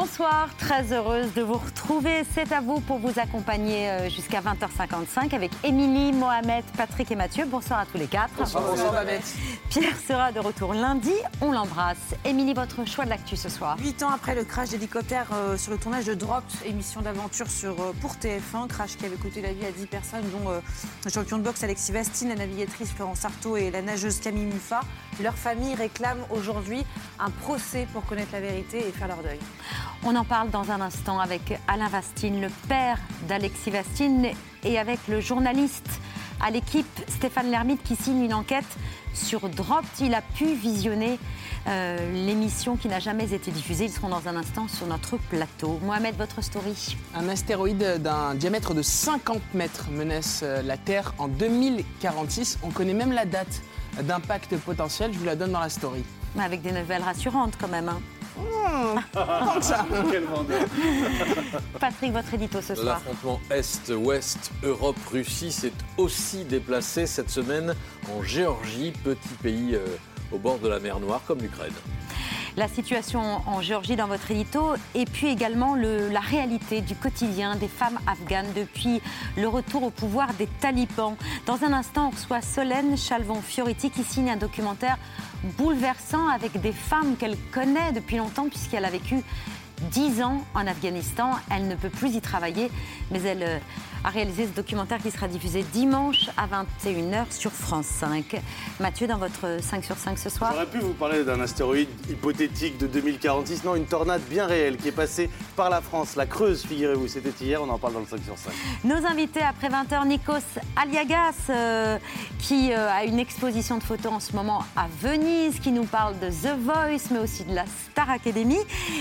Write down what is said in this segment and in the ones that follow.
Bonsoir, très heureuse de vous retrouver. C'est à vous pour vous accompagner euh, jusqu'à 20h55 avec Émilie, Mohamed, Patrick et Mathieu. Bonsoir à tous les quatre. Bonsoir, bonsoir. Pierre sera de retour lundi. On l'embrasse. Émilie, votre choix de l'actu ce soir Huit ans après le crash d'hélicoptère euh, sur le tournage de Drop, émission d'aventure sur, euh, pour TF1, crash qui avait coûté la vie à 10 personnes, dont le champion de boxe Alexis Vastine, la navigatrice Florence Artaud et la nageuse Camille Muffa. Leur famille réclame aujourd'hui un procès pour connaître la vérité et faire leur deuil. On en parle dans un instant avec Alain Vastine, le père d'Alexis Vastine, et avec le journaliste à l'équipe Stéphane Lermite qui signe une enquête sur Dropt. Il a pu visionner euh, l'émission qui n'a jamais été diffusée. Ils seront dans un instant sur notre plateau. Mohamed, votre story Un astéroïde d'un diamètre de 50 mètres menace euh, la Terre en 2046. On connaît même la date d'impact potentiel. Je vous la donne dans la story. Avec des nouvelles rassurantes quand même. Hein. Patrick, votre édito ce soir. L'affrontement Est-Ouest, Europe-Russie s'est aussi déplacé cette semaine en Géorgie, petit pays euh, au bord de la mer Noire comme l'Ukraine la situation en Géorgie dans votre édito et puis également la réalité du quotidien des femmes afghanes depuis le retour au pouvoir des talibans. Dans un instant, on reçoit Solène Chalvon-Fioriti qui signe un documentaire bouleversant avec des femmes qu'elle connaît depuis longtemps puisqu'elle a vécu 10 ans en Afghanistan. Elle ne peut plus y travailler, mais elle euh, a réalisé ce documentaire qui sera diffusé dimanche à 21h sur France 5. Mathieu, dans votre 5 sur 5 ce soir J'aurais pu vous parler d'un astéroïde hypothétique de 2046. Non, une tornade bien réelle qui est passée par la France, la Creuse, figurez-vous. C'était hier, on en parle dans le 5 sur 5. Nos invités après 20h, Nikos Aliagas, euh, qui euh, a une exposition de photos en ce moment à Venise, qui nous parle de The Voice, mais aussi de la Star Academy.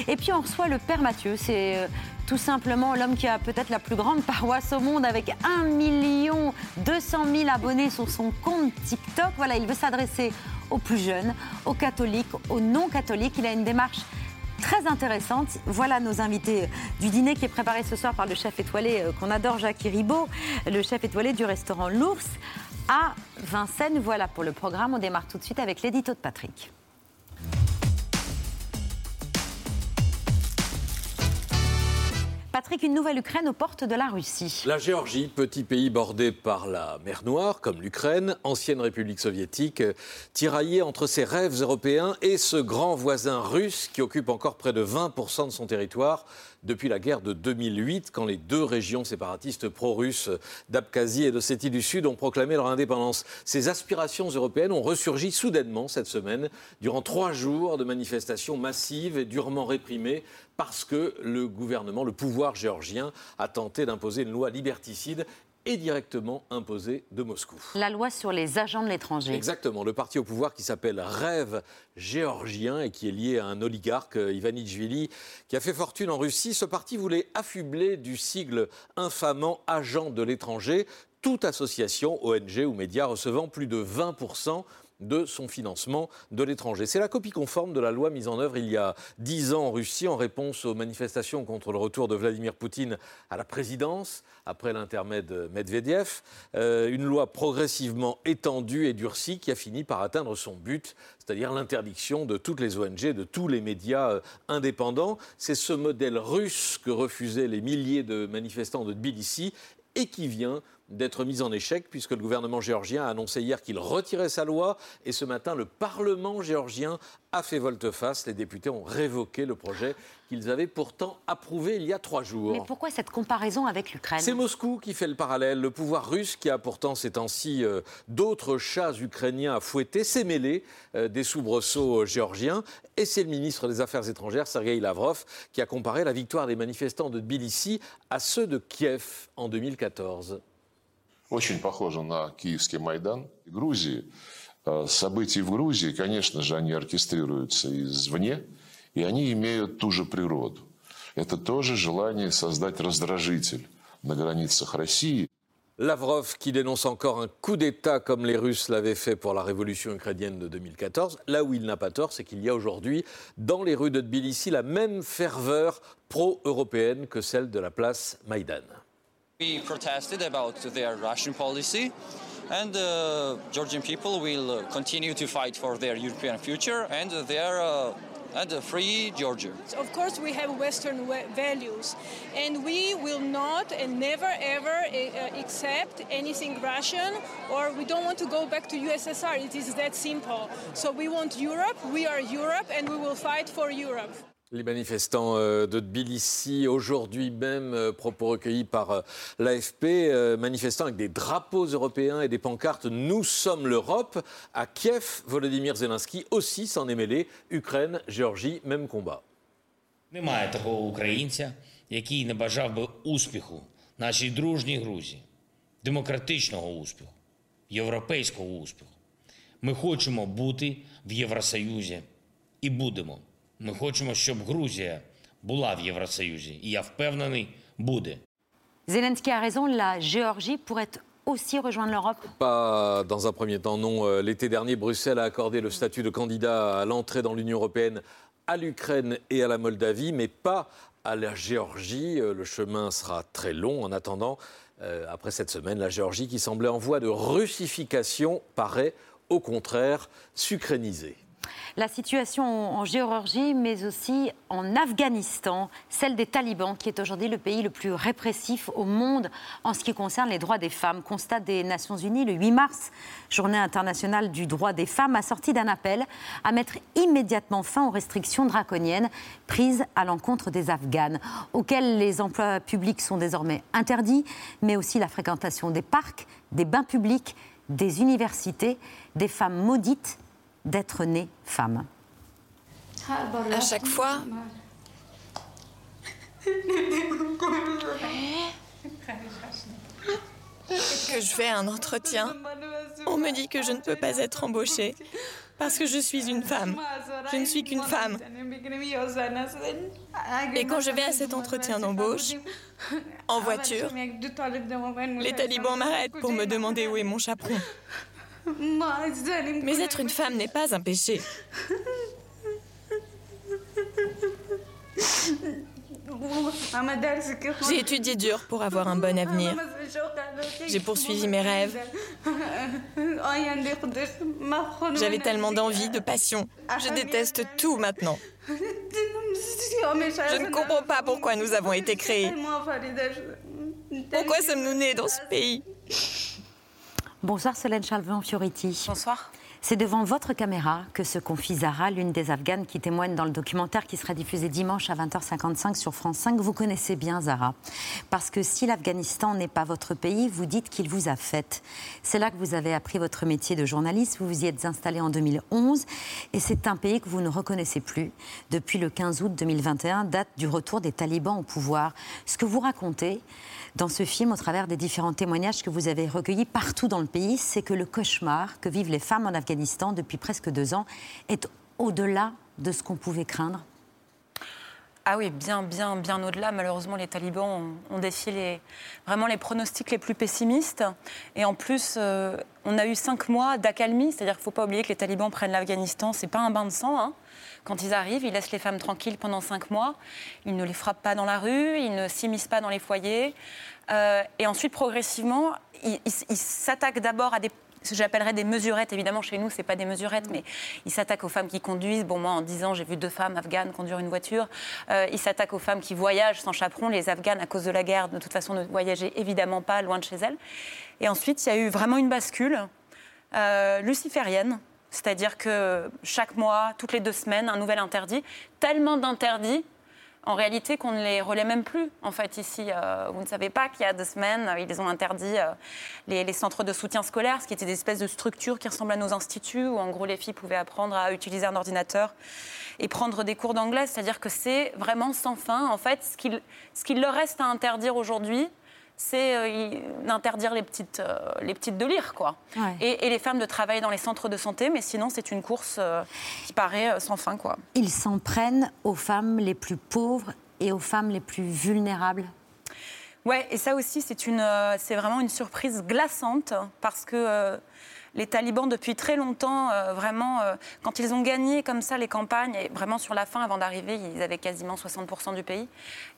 Et puis on reçoit le Père Mathieu, c'est euh, tout simplement l'homme qui a peut-être la plus grande paroisse au monde avec 1 million 200 000 abonnés sur son compte TikTok. Voilà, il veut s'adresser aux plus jeunes, aux catholiques, aux non-catholiques. Il a une démarche très intéressante. Voilà nos invités du dîner qui est préparé ce soir par le chef étoilé euh, qu'on adore, Jacques Ribot, le chef étoilé du restaurant L'Ours à Vincennes. Voilà pour le programme. On démarre tout de suite avec l'édito de Patrick. Patrick, une nouvelle Ukraine aux portes de la Russie. La Géorgie, petit pays bordé par la mer Noire, comme l'Ukraine, ancienne république soviétique, tiraillée entre ses rêves européens et ce grand voisin russe qui occupe encore près de 20% de son territoire depuis la guerre de 2008, quand les deux régions séparatistes pro-russes d'Abkhazie et de Sétie du Sud ont proclamé leur indépendance. Ces aspirations européennes ont ressurgi soudainement cette semaine, durant trois jours de manifestations massives et durement réprimées, parce que le gouvernement, le pouvoir géorgien, a tenté d'imposer une loi liberticide et directement imposée de Moscou. La loi sur les agents de l'étranger. Exactement. Le parti au pouvoir qui s'appelle Rêve géorgien et qui est lié à un oligarque, euh, Ivanishvili, qui a fait fortune en Russie. Ce parti voulait affubler du sigle infamant agent de l'étranger toute association, ONG ou média recevant plus de 20 de son financement de l'étranger. C'est la copie conforme de la loi mise en œuvre il y a dix ans en Russie en réponse aux manifestations contre le retour de Vladimir Poutine à la présidence après l'intermède Medvedev. Euh, une loi progressivement étendue et durcie qui a fini par atteindre son but, c'est-à-dire l'interdiction de toutes les ONG, de tous les médias euh, indépendants. C'est ce modèle russe que refusaient les milliers de manifestants de Tbilissi et qui vient d'être mise en échec puisque le gouvernement géorgien a annoncé hier qu'il retirait sa loi et ce matin le Parlement géorgien a fait volte-face. Les députés ont révoqué le projet qu'ils avaient pourtant approuvé il y a trois jours. Mais pourquoi cette comparaison avec l'Ukraine? C'est Moscou qui fait le parallèle. Le pouvoir russe, qui a pourtant ces temps-ci euh, d'autres chats ukrainiens à fouetter, s'est mêlé euh, des soubresauts géorgiens. Et c'est le ministre des Affaires étrangères, Sergei Lavrov, qui a comparé la victoire des manifestants de Tbilissi à ceux de Kiev en 2014 очень похоже на киевский Майдан Грузии. Э, События в Грузии, конечно же, они оркестрируются извне, и они имеют ту же природу. Это тоже желание создать раздражитель на границах России. Lavrov qui dénonce encore un coup d'État comme les Russes l'avaient fait pour la révolution ukrainienne de 2014. Là où il n'a pas tort, c'est qu'il y a aujourd'hui dans les rues de Tbilissi la même ferveur pro-européenne que celle de la place Maïdan. We protested about their Russian policy, and uh, Georgian people will continue to fight for their European future and their uh, and free Georgia. Of course, we have Western values, and we will not and never ever uh, accept anything Russian, or we don't want to go back to USSR. It is that simple. So we want Europe. We are Europe, and we will fight for Europe. Les manifestants euh, de Tbilissi, aujourd'hui même, euh, propos recueillis par euh, l'AFP, euh, manifestants avec des drapeaux européens et des pancartes Nous sommes l'Europe. À Kiev, Volodymyr Zelensky aussi s'en est mêlé. Ukraine, Géorgie, même combat. Немає такого українця, який не бажав би успіху нашій дружній Грузії, демократичного успіху, європейського успіху. Ми хочемо бути в Євросоюзі і будемо. Ми хочемо, щоб Грузія була в Євросоюзі. І я впевнений, буде. Zelensky a raison, la Géorgie pourrait aussi rejoindre l'Europe. Pas dans un premier temps, non. Euh, L'été dernier, Bruxelles a accordé le statut de candidat à l'entrée dans l'Union européenne à l'Ukraine et à la Moldavie, mais pas à la Géorgie. Euh, Le chemin sera très long. En attendant, euh, après cette semaine, la Géorgie, qui semblait en voie de russification, paraît au contraire s'ukrainiser. La situation en Géorgie, mais aussi en Afghanistan, celle des talibans, qui est aujourd'hui le pays le plus répressif au monde en ce qui concerne les droits des femmes. Constat des Nations Unies le 8 mars, journée internationale du droit des femmes, assorti d'un appel à mettre immédiatement fin aux restrictions draconiennes prises à l'encontre des Afghanes, auxquelles les emplois publics sont désormais interdits, mais aussi la fréquentation des parcs, des bains publics, des universités, des femmes maudites d'être nées femmes. À chaque fois, que je fais un entretien, on me dit que je ne peux pas être embauchée parce que je suis une femme. Je ne suis qu'une femme. Et quand je vais à cet entretien d'embauche, en voiture, les talibans m'arrêtent pour me demander où est mon chaperon. Mais être une femme n'est pas un péché. J'ai étudié dur pour avoir un bon avenir. J'ai poursuivi mes rêves. J'avais tellement d'envie, de passion. Je déteste tout maintenant. Je ne comprends pas pourquoi nous avons été créés. Pourquoi sommes-nous nés dans ce pays? Bonsoir Solène Chalvin-Fioriti. Bonsoir. C'est devant votre caméra que se confie Zara, l'une des Afghanes qui témoigne dans le documentaire qui sera diffusé dimanche à 20h55 sur France 5. Vous connaissez bien Zara. Parce que si l'Afghanistan n'est pas votre pays, vous dites qu'il vous a fait. C'est là que vous avez appris votre métier de journaliste. Vous vous y êtes installé en 2011. Et c'est un pays que vous ne reconnaissez plus depuis le 15 août 2021, date du retour des talibans au pouvoir. Ce que vous racontez dans ce film, au travers des différents témoignages que vous avez recueillis partout dans le pays, c'est que le cauchemar que vivent les femmes en Afghanistan depuis presque deux ans est au-delà de ce qu'on pouvait craindre Ah oui, bien, bien, bien au-delà. Malheureusement, les talibans ont, défié les, vraiment les pronostics les plus pessimistes. Et en plus, euh, on a eu cinq mois d'accalmie. C'est-à-dire qu'il ne faut pas oublier que les talibans prennent l'Afghanistan. C'est pas un bain de sang. hein. Quand ils arrivent, ils laissent les femmes tranquilles pendant cinq mois. Ils ne les frappent pas dans la rue, ils ne s'immiscent pas dans les foyers. Euh, et ensuite, progressivement, ils s'attaquent d'abord à des ce que j'appellerais des mesurettes. Évidemment, chez nous, c'est pas des mesurettes, mais ils s'attaquent aux femmes qui conduisent. Bon, moi, en 10 ans, j'ai vu deux femmes afghanes conduire une voiture. Euh, ils s'attaquent aux femmes qui voyagent sans chaperon. Les Afghanes, à cause de la guerre, de toute façon, ne voyageaient évidemment pas loin de chez elles. Et ensuite, il y a eu vraiment une bascule euh, luciférienne. C'est-à-dire que chaque mois, toutes les deux semaines, un nouvel interdit. Tellement d'interdits en réalité qu'on ne les relaie même plus. En fait, ici, euh, vous ne savez pas qu'il y a deux semaines, euh, ils ont interdit euh, les, centres de soutien scolaire, ce qui étaient des espèces de structures qui ressemblent à nos instituts, où en gros les filles pouvaient apprendre à utiliser un ordinateur et prendre des cours d'anglais. C'est-à-dire que c'est vraiment sans fin. En fait, ce qu'il ce qu'il leur reste à interdire aujourd'hui, c'est euh, d'interdire les petites, euh, les petites de lire, quoi. Ouais. Et, et les femmes de travailler dans les centres de santé, mais sinon, c'est une course euh, qui paraît euh, sans fin, quoi. Ils s'en prennent aux femmes les plus pauvres et aux femmes les plus vulnérables? Ouais, et ça aussi, c'est une, euh, c'est vraiment une surprise glaçante parce que euh, les talibans, depuis très longtemps, euh, vraiment, euh, quand ils ont gagné comme ça les campagnes, et vraiment sur la fin, avant d'arriver, ils avaient quasiment 60% du pays,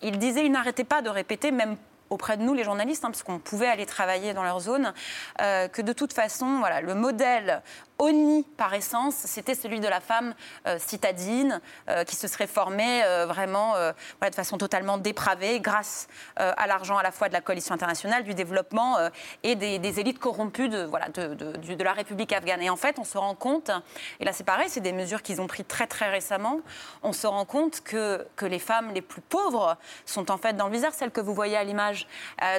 ils disaient, ils n'arrêtaient pas de répéter, même auprès de nous, les journalistes, hein, parce qu'on pouvait aller travailler dans leur zone, euh, que de toute façon, voilà, le modèle ONI par essence, c'était celui de la femme euh, citadine euh, qui se serait formée euh, vraiment de façon totalement dépravée grâce à l'argent à la fois de la coalition internationale, du développement et des, élites corrompues de, la République afghane. Et en fait, on se rend compte, et là c'est pareil, c'est des mesures qu'ils ont prises très très récemment, on se rend compte que, les femmes les plus pauvres sont en fait dans le viseur, celles que vous voyez à l'image.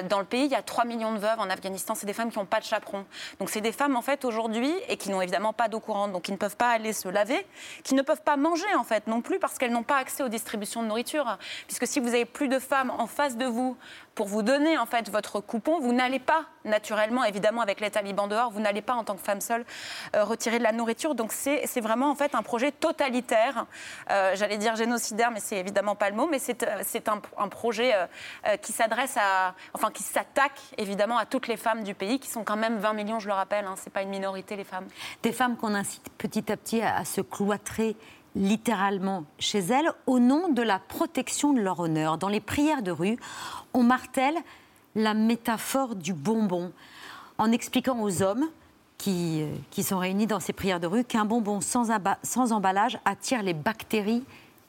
Dans le pays, il y a 3 millions de veuves en Afghanistan, c'est des femmes qui n'ont pas de chaperon. Donc c'est des femmes en fait aujourd'hui et qui n'ont évidemment pas d'eau courante, donc qui ne peuvent pas aller se laver, qui ne peuvent pas manger en fait non plus parce qu'elles n'ont pas accès aux distributions de nourriture. Puisque si vous avez plus de femmes en face de vous pour vous donner en fait votre coupon, vous n'allez pas naturellement, évidemment avec les talibans dehors, vous n'allez pas en tant que femme seule euh, retirer de la nourriture. Donc c'est vraiment en fait un projet totalitaire, Euh, j'allais dire génocidaire, mais c'est évidemment pas le mot, mais c'est euh, un, un projet qui s'adresse à, enfin qui s'attaque évidemment à toutes les femmes du pays, qui sont quand même 20 millions, je le rappelle, hein, c'est pas une minorité les femmes. Des femmes qu'on incite petit à petit à se cloîtrer littéralement chez elles au nom de la protection de leur honneur. Dans les prières de rue, on martèle la métaphore du bonbon en expliquant aux hommes qui, euh, qui sont réunis dans ces prières de rue qu'un bonbon sans, sans emballage attire les bactéries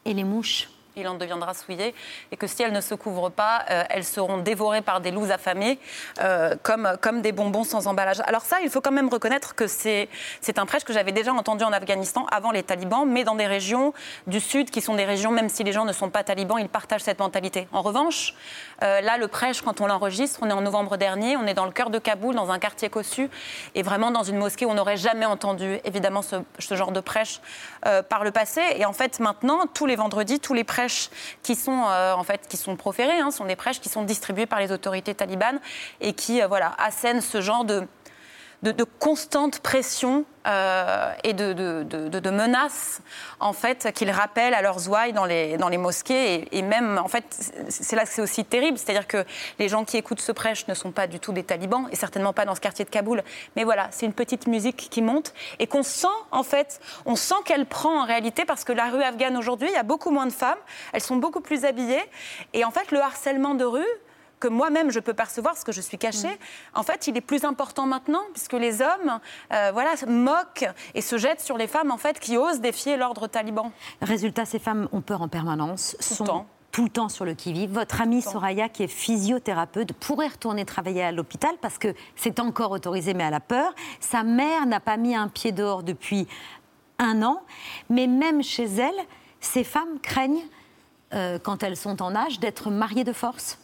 et les mouches. Il en deviendra souillé, et que si elles ne se couvrent pas, euh, elles seront dévorées par des loups affamés, euh, comme, comme des bonbons sans emballage. Alors ça, il faut quand même reconnaître que c'est un prêche que j'avais déjà entendu en Afghanistan avant les talibans, mais dans des régions du Sud, qui sont des régions, même si les gens ne sont pas talibans, ils partagent cette mentalité. En revanche, euh, là, le prêche, quand on l'enregistre, on est en novembre dernier, on est dans le cœur de Kaboul, dans un quartier cossu, et vraiment dans une mosquée où on n'aurait jamais entendu, évidemment, ce, ce genre de prêche par le passé. Et en fait, maintenant, tous les vendredis, tous les prêches qui sont, euh, en fait, qui sont proférés hein, sont des prêches qui sont distribuées par les autorités talibanes et qui euh, voilà, assènent ce genre de, de, de constante pression euh, et de, menaces en fait qu'ils rappellent à leurs ouailles dans les, mosquées. Et, et même en fait c'est- c'est là que c'est aussi terrible. C'est-à-dire que les gens qui écoutent ce prêche ne sont pas du tout des talibans et certainement pas dans ce quartier de Kaboul. Mais voilà c'est une petite musique qui monte et qu'on sent en fait on sent qu'elle prend en réalité parce que la rue afghane aujourd'hui il y a beaucoup moins de femmes elles sont beaucoup plus habillées. Et en fait le harcèlement de rue que moi-même je peux percevoir parce que je suis cachée, en fait, il est plus important maintenant puisque les hommes, euh, voilà, se moquent et se jettent sur les femmes en fait qui osent défier l'ordre taliban. Résultat, ces femmes ont peur en permanence, le sont temps. tout le temps sur le qui-vive. Votre amie Soraya, qui est physiothérapeute, pourrait retourner travailler à l'hôpital parce que c'est encore autorisé, mais elle a peur. Sa mère n'a pas mis un pied dehors depuis un an, mais même chez elle, ces femmes craignent, euh, quand elles sont en âge, d'être mariées de force.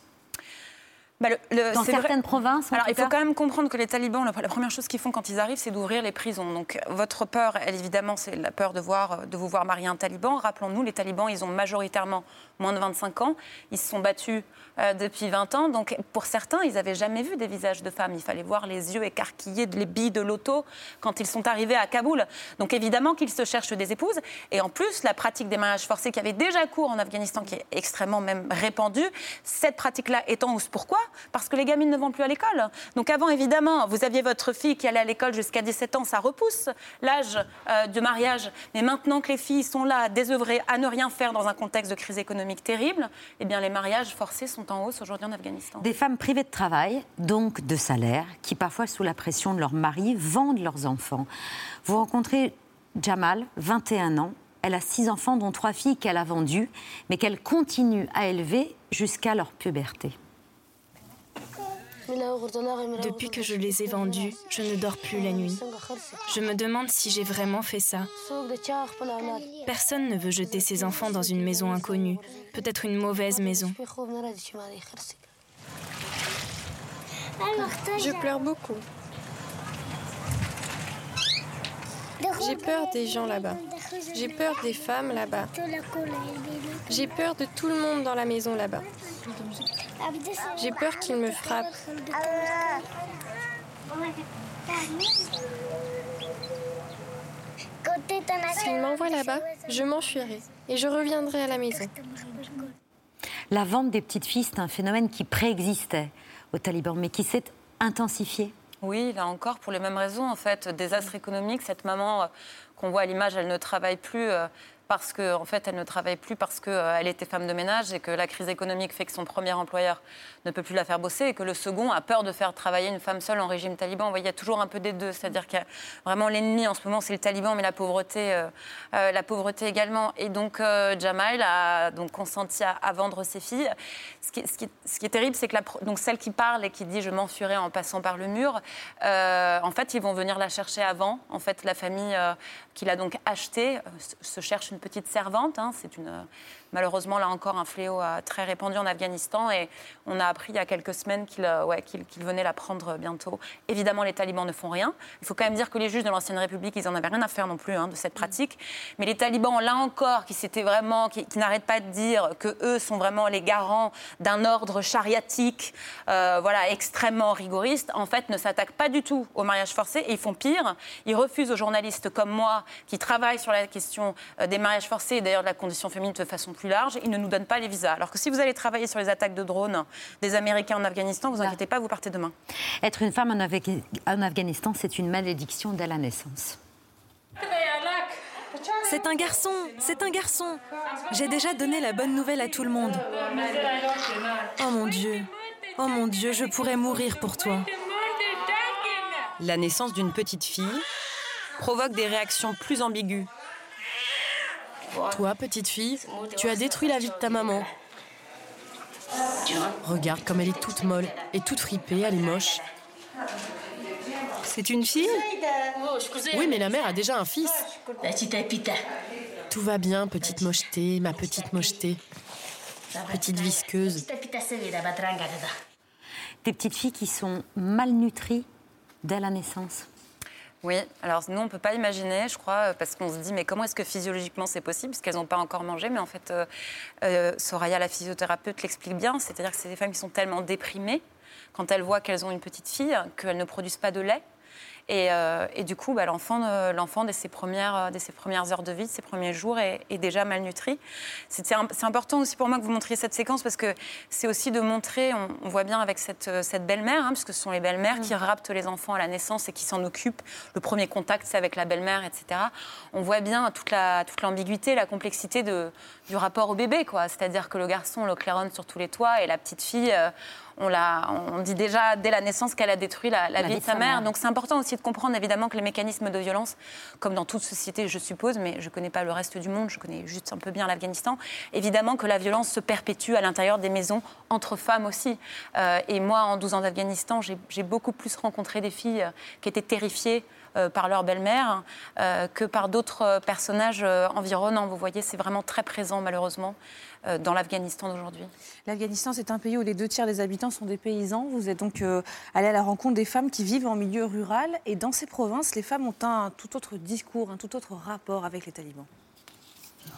Bah, le- le- Dans c'est vrai- certaines provinces, en Alors, tout il faut cas. quand même comprendre que les talibans, la, la première chose qu'ils font quand ils arrivent, c'est d'ouvrir les prisons. Donc, votre peur, elle, évidemment, c'est la peur de, voir, de vous voir marier un taliban. Rappelons-nous, les talibans, ils ont majoritairement moins de 25 ans. Ils se sont battus euh, depuis 20 ans. Donc, pour certains, ils n'avaient jamais vu des visages de femmes. Il fallait voir les yeux écarquillés, les billes de l'auto quand ils sont arrivés à Kaboul. Donc, évidemment qu'ils se cherchent des épouses. Et en plus, la pratique des mariages forcés qui avait déjà cours en Afghanistan, qui est extrêmement même répandue, cette pratique-là est en hausse. Pourquoi Parce que les gamines ne vont plus à l'école. Donc avant, évidemment, vous aviez votre fille qui allait à l'école jusqu'à 17 ans, ça repousse l'âge euh, de mariage. Mais maintenant que les filles sont là, désœuvrées, à ne rien faire dans un contexte de crise économique terrible, eh bien les mariages forcés sont en hausse aujourd'hui en Afghanistan. Des femmes privées de travail, donc de salaire, qui parfois, sous la pression de leur mari, vendent leurs enfants. Vous rencontrez Jamal, 21 ans. Elle a six enfants, dont trois filles qu'elle a vendues, mais qu'elle continue à élever jusqu'à leur puberté. Depuis que je les ai vendus, je ne dors plus la nuit. Je me demande si j'ai vraiment fait ça. Personne ne veut jeter ses enfants dans une maison inconnue, peut-être une mauvaise maison. Je pleure beaucoup. J'ai peur des gens là-bas. J'ai peur des femmes là-bas. J'ai peur de tout le monde dans la maison là-bas. J'ai peur qu'il me frappe. S'il m'envoie là-bas, je m'enfuirai et je reviendrai à la maison. La vente des petites filles, c'est un phénomène qui préexistait aux talibans, mais qui s'est intensifié. Oui, là encore, pour les mêmes raisons, en fait. Désastre économique, cette maman euh, qu'on voit à l'image, elle ne travaille plus. Euh, parce qu'en en fait, elle ne travaille plus parce qu'elle était femme de ménage et que la crise économique fait que son premier employeur ne peut plus la faire bosser et que le second a peur de faire travailler une femme seule en régime taliban. Vous voyez, il y a toujours un peu des deux. C'est-à-dire qu'il y a vraiment l'ennemi en ce moment, c'est le taliban, mais la pauvreté, euh, euh, la pauvreté également. Et donc, euh, Jamal a donc consenti à, vendre ses filles. Ce qui, est terrible, c'est que donc celle qui parle et qui dit je m'enfuirai en passant par le mur, euh, en fait, ils vont venir la chercher avant. En fait, la famille euh, qui l'a donc achetée euh, se cherche une petite servante. hein. C'est une malheureusement là encore un fléau très répandu en Afghanistan et on a appris il y a quelques semaines qu'il euh, ouais, qu'il- qu'il venait la prendre bientôt. Évidemment, les talibans ne font rien. Il faut quand même dire que les juges de l'ancienne République, ils en avaient rien à faire non plus hein, de cette pratique. Mais les talibans, là encore, qui s'étaient vraiment, qui, qui n'arrêtent pas de dire que eux sont vraiment les garants d'un ordre chariatique, euh, voilà, extrêmement rigoriste, en fait, ne s'attaquent pas du tout au mariage forcé et ils font pire. Ils refusent aux journalistes comme moi qui travaillent sur la question euh, des mariages forcés et d'ailleurs de la condition féminine de façon plus large, ils ne nous donnent pas les visas. Alors que si vous allez travailler sur les attaques de drones des Américains en Afghanistan, vous inquiétez pas, vous partez demain. Être une femme en Afghanistan, c'est une malédiction dès la naissance. C'est un garçon, c'est un garçon. J'ai déjà donné la bonne nouvelle à tout le monde. Oh mon Dieu, oh mon Dieu, je pourrais mourir pour toi. La naissance d'une petite fille provoque des réactions plus ambiguës. Toi, petite fille, tu as détruit la vie de ta maman. Regarde comme elle est toute molle et toute fripée, elle est moche. C'est une fille Oui, mais la mère a déjà un fils. Tout va bien, petite mocheté, ma petite mocheté. Petite visqueuse. Des petites filles qui sont malnutries dès la naissance. Oui, alors nous, on ne peut pas imaginer, je crois, euh, parce qu'on se dit, mais comment est-ce que physiologiquement c'est possible Parce qu'elles n'ont pas encore mangé, mais en fait, euh, euh, Soraya, la physiothérapeute, l'explique bien. C'est-à-dire que c'est des femmes qui sont tellement déprimées quand elles voient qu'elles ont une petite fille, qu'elles ne produisent pas de lait. Et, euh, et du coup, bah, l'enfant, l'enfant, dès, ses premières, euh, dès ses premières heures de vie, ses premiers jours, est, est déjà malnutri. C'est, c'est important aussi pour moi que vous montriez cette séquence parce que c'est aussi de montrer, on, on voit bien avec cette, euh, cette belle-mère, hein, parce que ce sont les belles-mères qui raptent les enfants à la naissance et qui s'en occupent. Le premier contact, c'est avec la belle-mère, etc. On voit bien toute, la, toute l'ambiguïté, la complexité de, du rapport au bébé. quoi. C'est-à-dire que le garçon, on le claironne sur tous les toits et la petite fille... euh, on, l'a- on dit déjà dès la naissance qu'elle a détruit la, la vie de sa mère. Donc c'est important aussi de comprendre évidemment que les mécanismes de violence, comme dans toute société, je suppose, mais je ne connais pas le reste du monde, je connais juste un peu bien l'Afghanistan, évidemment que la violence se perpétue à l'intérieur des maisons entre femmes aussi. Euh, et moi, en 12 ans d'Afghanistan, j'ai beaucoup plus rencontré des filles euh, qui étaient terrifiées euh, par leur belle-mère que par d'autres personnages environnants. Vous voyez, c'est vraiment très présent malheureusement euh, dans l'Afghanistan d'aujourd'hui. L'Afghanistan, c'est un pays où les deux tiers des habitants sont des paysans. Vous êtes donc euh, allé à la rencontre des femmes qui vivent en milieu rural. Et dans ces provinces, les femmes ont un tout autre discours, un tout autre rapport avec les talibans.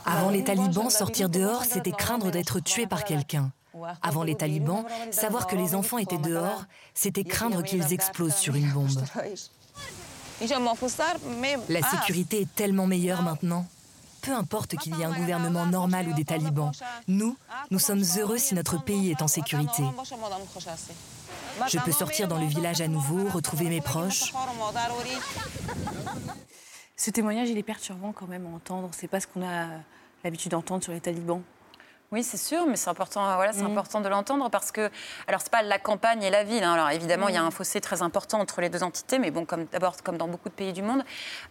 Avant les talibans, sortir dehors, c'était craindre d'être tué par quelqu'un. Avant les talibans, savoir que les enfants étaient dehors, c'était craindre qu'ils explosent sur une bombe. La sécurité est tellement meilleure maintenant. Peu importe qu'il y ait un gouvernement normal ou des talibans, nous, nous sommes heureux si notre pays est en sécurité. Je peux sortir dans le village à nouveau, retrouver mes proches. Ce témoignage, il est perturbant quand même à entendre. C'est pas ce qu'on a l'habitude d'entendre sur les talibans. Oui, c'est sûr, mais c'est important, voilà, c'est Mm. important de l'entendre parce que, alors c'est pas la campagne et la ville. hein. Alors évidemment, il y a Mm. un fossé très important entre les deux entités, mais bon, comme d'abord comme dans beaucoup de pays du monde.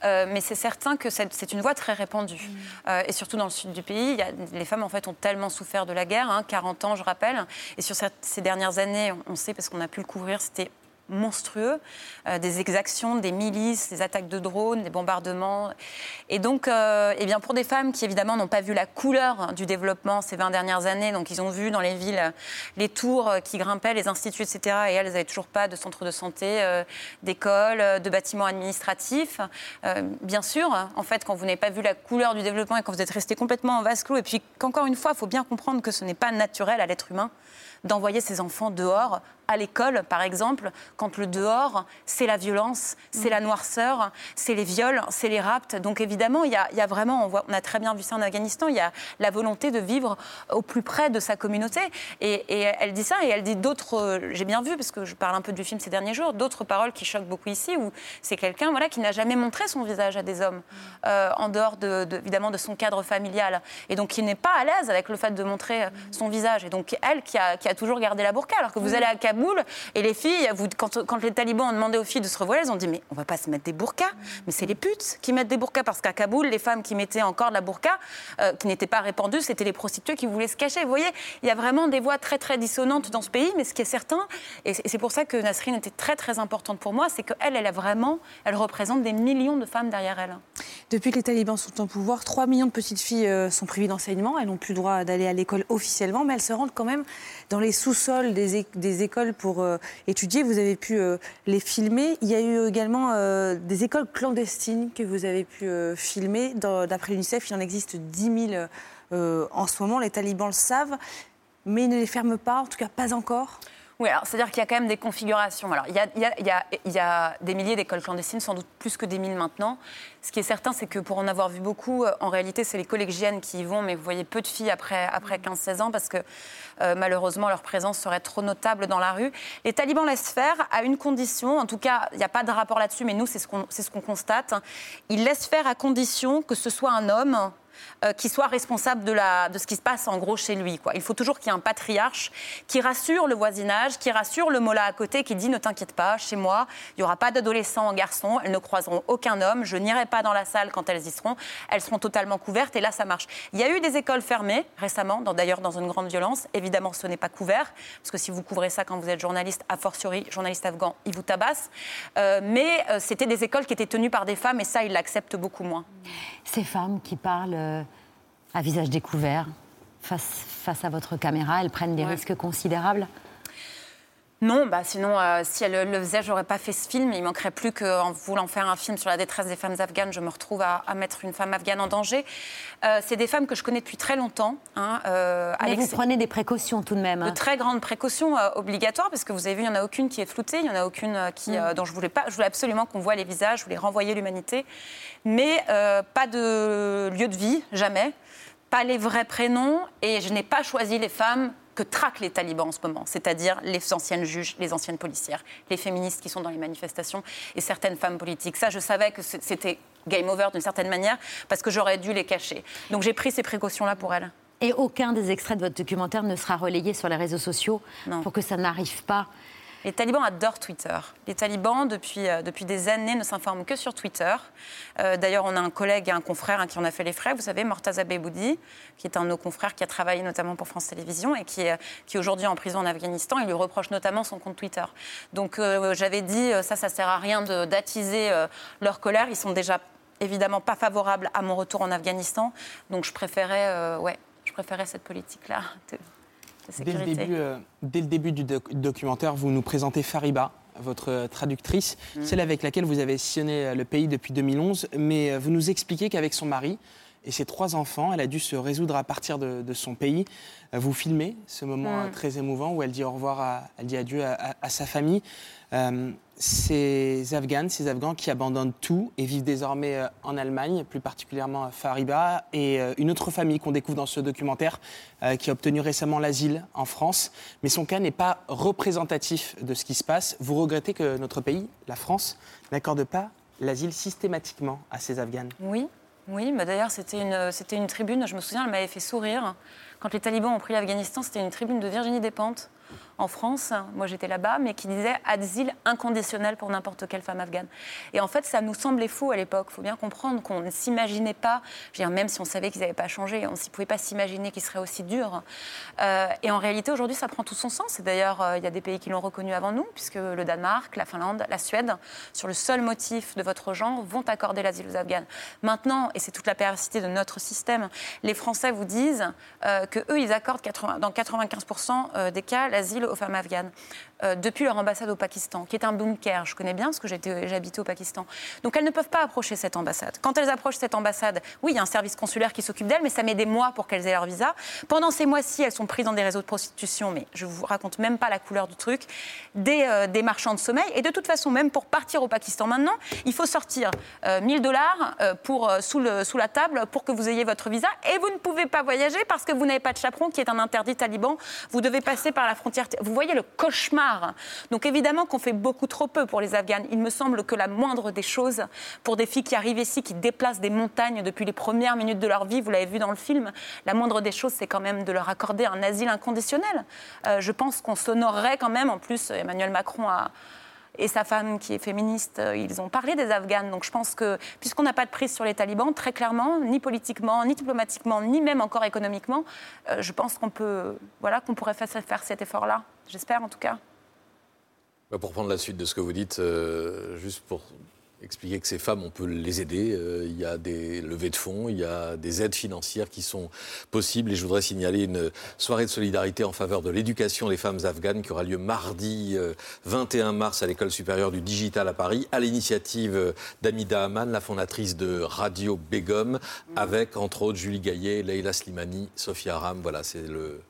Euh, mais c'est certain que c'est une voie très répandue, Euh, et surtout dans le sud du pays, il y a- les femmes en fait ont tellement souffert de la guerre, hein, 40 ans, je rappelle, et sur cette- ces dernières années, on sait parce qu'on a pu le couvrir, c'était monstrueux, euh, des exactions, des milices, des attaques de drones, des bombardements. Et donc, euh, eh bien, pour des femmes qui évidemment n'ont pas vu la couleur du développement ces 20 dernières années, donc ils ont vu dans les villes euh, les tours qui grimpaient, les instituts, etc. Et elles n'avaient toujours pas de centre de santé, euh, d'école, de bâtiments administratifs. Bien sûr, hein, en fait, quand vous n'avez pas vu la couleur du développement et quand vous êtes resté complètement en vase clos, et puis qu'encore une fois, il faut bien comprendre que ce n'est pas naturel à l'être humain d'envoyer ses enfants dehors à l'école, par exemple, quand le dehors, c'est la violence, c'est la noirceur, c'est les viols, c'est les rapts. Donc évidemment, il y a, vraiment, on, voit, on, a très bien vu ça en Afghanistan, il y a la volonté de vivre au plus près de sa communauté. Et, elle dit ça, et elle dit d'autres, euh, j'ai bien vu, parce que je parle un peu du film ces derniers jours, d'autres paroles qui choquent beaucoup ici, où c'est quelqu'un voilà, qui n'a jamais montré son visage à des hommes, euh, en dehors de, évidemment de son cadre familial, et donc qui n'est pas à l'aise avec le fait de montrer son visage. Et donc elle a, qui a toujours gardé la burqa, alors que vous allez à Kaboul, et les filles, vous, quand, quand, les talibans ont demandé aux filles de se revoiler, elles ont dit Mais on va pas se mettre des burkas. Mais c'est les putes qui mettent des burkas. Parce qu'à Kaboul, les femmes qui mettaient encore de la burqa, euh, qui n'étaient pas répandues, c'était les prostituées qui voulaient se cacher. Vous voyez, il y a vraiment des voix très, très dissonantes dans ce pays. Mais ce qui est certain, et c'est pour ça que Nasrine était très, très importante pour moi, c'est qu'elle, elle a vraiment, elle représente des millions de femmes derrière elle. Depuis que les talibans sont en pouvoir, 3 millions de petites filles euh, sont privées d'enseignement. Elles n'ont plus le droit d'aller à l'école officiellement, mais elles se rendent quand même dans les sous-sols des, des écoles pour euh, étudier. Vous avez pu euh, les filmer. Il y a eu également euh, des écoles clandestines que vous avez pu filmer. D'après l'UNICEF, il en existe 10 000 en ce moment. Les talibans le savent, mais ils ne les ferment pas, en tout cas pas encore. Oui, c'est-à-dire qu'il y a quand même des configurations. Alors, il y a, il y a, il y a des milliers d'écoles clandestines, sans doute plus que des mille maintenant. Ce qui est certain, c'est que pour en avoir vu beaucoup, en réalité, c'est les collégiennes qui y vont, mais vous voyez peu de filles après, après 15-16 ans, parce que euh, malheureusement, leur présence serait trop notable dans la rue. Les talibans laissent faire à une condition, en tout cas, il n'y a pas de rapport là-dessus, mais nous, c'est ce qu'on ce qu'on constate. Ils laissent faire à condition que ce soit un homme euh, qui soit responsable de, ce qui se passe en gros chez lui. Il faut toujours qu'il y ait un patriarche qui rassure le voisinage, qui rassure le mola à côté, qui dit ne t'inquiète pas, chez moi, il n'y aura pas d'adolescents en garçons, elles ne croiseront aucun homme, je n'irai pas dans la salle quand elles y seront, elles seront totalement couvertes et là ça marche. Il y a eu des écoles fermées récemment, d'ailleurs dans une grande violence. Évidemment, ce n'est pas couvert, parce que si vous couvrez ça quand vous êtes journaliste, a fortiori journaliste afghan, ils vous tabassent. Euh, mais euh, c'était des écoles qui étaient tenues par des femmes et ça, ils l'acceptent beaucoup moins. Ces femmes qui parlent à visage découvert, face, face à votre caméra, elles prennent des risques considérables non, bah sinon, euh, si elle le faisait, j'aurais pas fait ce film. Il manquerait plus qu'en voulant faire un film sur la détresse des femmes afghanes, je me retrouve à, mettre une femme afghane en danger. Euh, c'est des femmes que je connais depuis très longtemps. Hein, euh, Mais vous prenez des précautions tout de même. De hein. très grandes précautions obligatoires, parce que vous avez vu, il n'y en a aucune qui est floutée, il n'y en a aucune qui, mm. dont je voulais pas. Je voulais absolument qu'on voit les visages, je voulais renvoyer l'humanité. Mais pas de lieu de vie, jamais pas les vrais prénoms et je n'ai pas choisi les femmes que traquent les talibans en ce moment, c'est-à-dire les anciennes juges, les anciennes policières, les féministes qui sont dans les manifestations et certaines femmes politiques. Ça, je savais que c'était game over d'une certaine manière parce que j'aurais dû les cacher. Donc j'ai pris ces précautions-là pour elles. Et aucun des extraits de votre documentaire ne sera relayé sur les réseaux sociaux pour que ça n'arrive pas les talibans adorent Twitter. Les talibans, depuis, euh, depuis des années, ne s'informent que sur Twitter. Euh, d'ailleurs, on a un collègue et un confrère hein, qui en a fait les frais, vous savez, Mortaza Beboudi, qui est un de nos confrères qui a travaillé notamment pour France Télévisions et qui est, qui aujourd'hui en prison en Afghanistan. Il lui reproche notamment son compte Twitter. Donc euh, j'avais dit, ça, ça sert à rien d'attiser leur colère. Ils sont déjà évidemment pas favorables à mon retour en Afghanistan. Donc je préférais, ouais, je préférais cette politique-là. Dès le, début, euh, dès le début du documentaire, vous nous présentez Fariba, votre traductrice, mm. celle avec laquelle vous avez sillonné euh, le pays depuis 2011, mais euh, vous nous expliquez qu'avec son mari et ses trois enfants, elle a dû se résoudre à partir de, son pays. Vous filmez ce moment mm. très émouvant où elle dit au revoir, à, elle dit adieu à, sa famille ces Afghanes, ces Afghans qui abandonnent tout et vivent désormais euh, en Allemagne, plus particulièrement à Fariba, et euh, une autre famille qu'on découvre dans ce documentaire euh, qui a obtenu récemment l'asile en France. Mais son cas n'est pas représentatif de ce qui se passe. Vous regrettez que notre pays, la France, n'accorde pas l'asile systématiquement à ces Afghanes? Oui, oui, mais d'ailleurs c'était une, c'était une tribune, je me souviens, elle m'avait fait sourire. Quand les talibans ont pris l'Afghanistan, c'était une tribune de Virginie Despentes en France, moi j'étais là-bas, mais qui disait asile inconditionnel pour n'importe quelle femme afghane. Et en fait, ça nous semblait fou à l'époque. Il faut bien comprendre qu'on ne s'imaginait pas, même si on savait qu'ils n'avaient pas changé, on ne pouvait pas s'imaginer qu'ils seraient aussi durs. Euh, et en réalité, aujourd'hui, ça prend tout son sens. Et d'ailleurs, euh, il y a des pays qui l'ont reconnu avant nous, puisque le Danemark, la Finlande, la Suède, sur le seul motif de votre genre, vont accorder l'asile aux Afghanes. Maintenant, et c'est toute la perversité de notre système, les Français vous disent euh, que eux, ils accordent 80, dans 95% des cas l'asile aux femmes afghanes depuis leur ambassade au Pakistan, qui est un bunker. Je connais bien parce que j'ai habité au Pakistan. Donc elles ne peuvent pas approcher cette ambassade. Quand elles approchent cette ambassade, oui, il y a un service consulaire qui s'occupe d'elles, mais ça met des mois pour qu'elles aient leur visa. Pendant ces mois-ci, elles sont prises dans des réseaux de prostitution, mais je vous raconte même pas la couleur du truc, des, des marchands de sommeil. Et de toute façon, même pour partir au Pakistan maintenant, il faut sortir 1000 dollars pour, sous, sous la table pour que vous ayez votre visa. Et vous ne pouvez pas voyager parce que vous n'avez pas de chaperon, qui est un interdit taliban. Vous devez passer par la frontière. Vous voyez le cauchemar. Donc évidemment qu'on fait beaucoup trop peu pour les Afghanes. Il me semble que la moindre des choses, pour des filles qui arrivent ici, qui déplacent des montagnes depuis les premières minutes de leur vie, vous l'avez vu dans le film, la moindre des choses, c'est quand même de leur accorder un asile inconditionnel. Euh, je pense qu'on s'honorerait quand même. En plus, Emmanuel Macron a et sa femme qui est féministe, euh, ils ont parlé des Afghanes. Donc je pense que, puisqu'on n'a pas de prise sur les talibans, très clairement, ni politiquement, ni diplomatiquement, ni même encore économiquement, euh, je pense qu'on peut, voilà, qu'on pourrait faire, cet effort-là. J'espère en tout cas. Bah, pour prendre la suite de ce que vous dites, euh, juste pour expliquer que ces femmes, on peut les aider. Euh, il y a des levées de fonds, il y a des aides financières qui sont possibles. Et je voudrais signaler une soirée de solidarité en faveur de l'éducation des femmes afghanes qui aura lieu mardi 21 euh, mars à l'école supérieure du digital à Paris, à l'initiative euh, d'Amida Aman, la fondatrice de Radio Begum, avec entre autres Julie Gaillet, Leila Slimani, Sophia Ram. Voilà, c'est le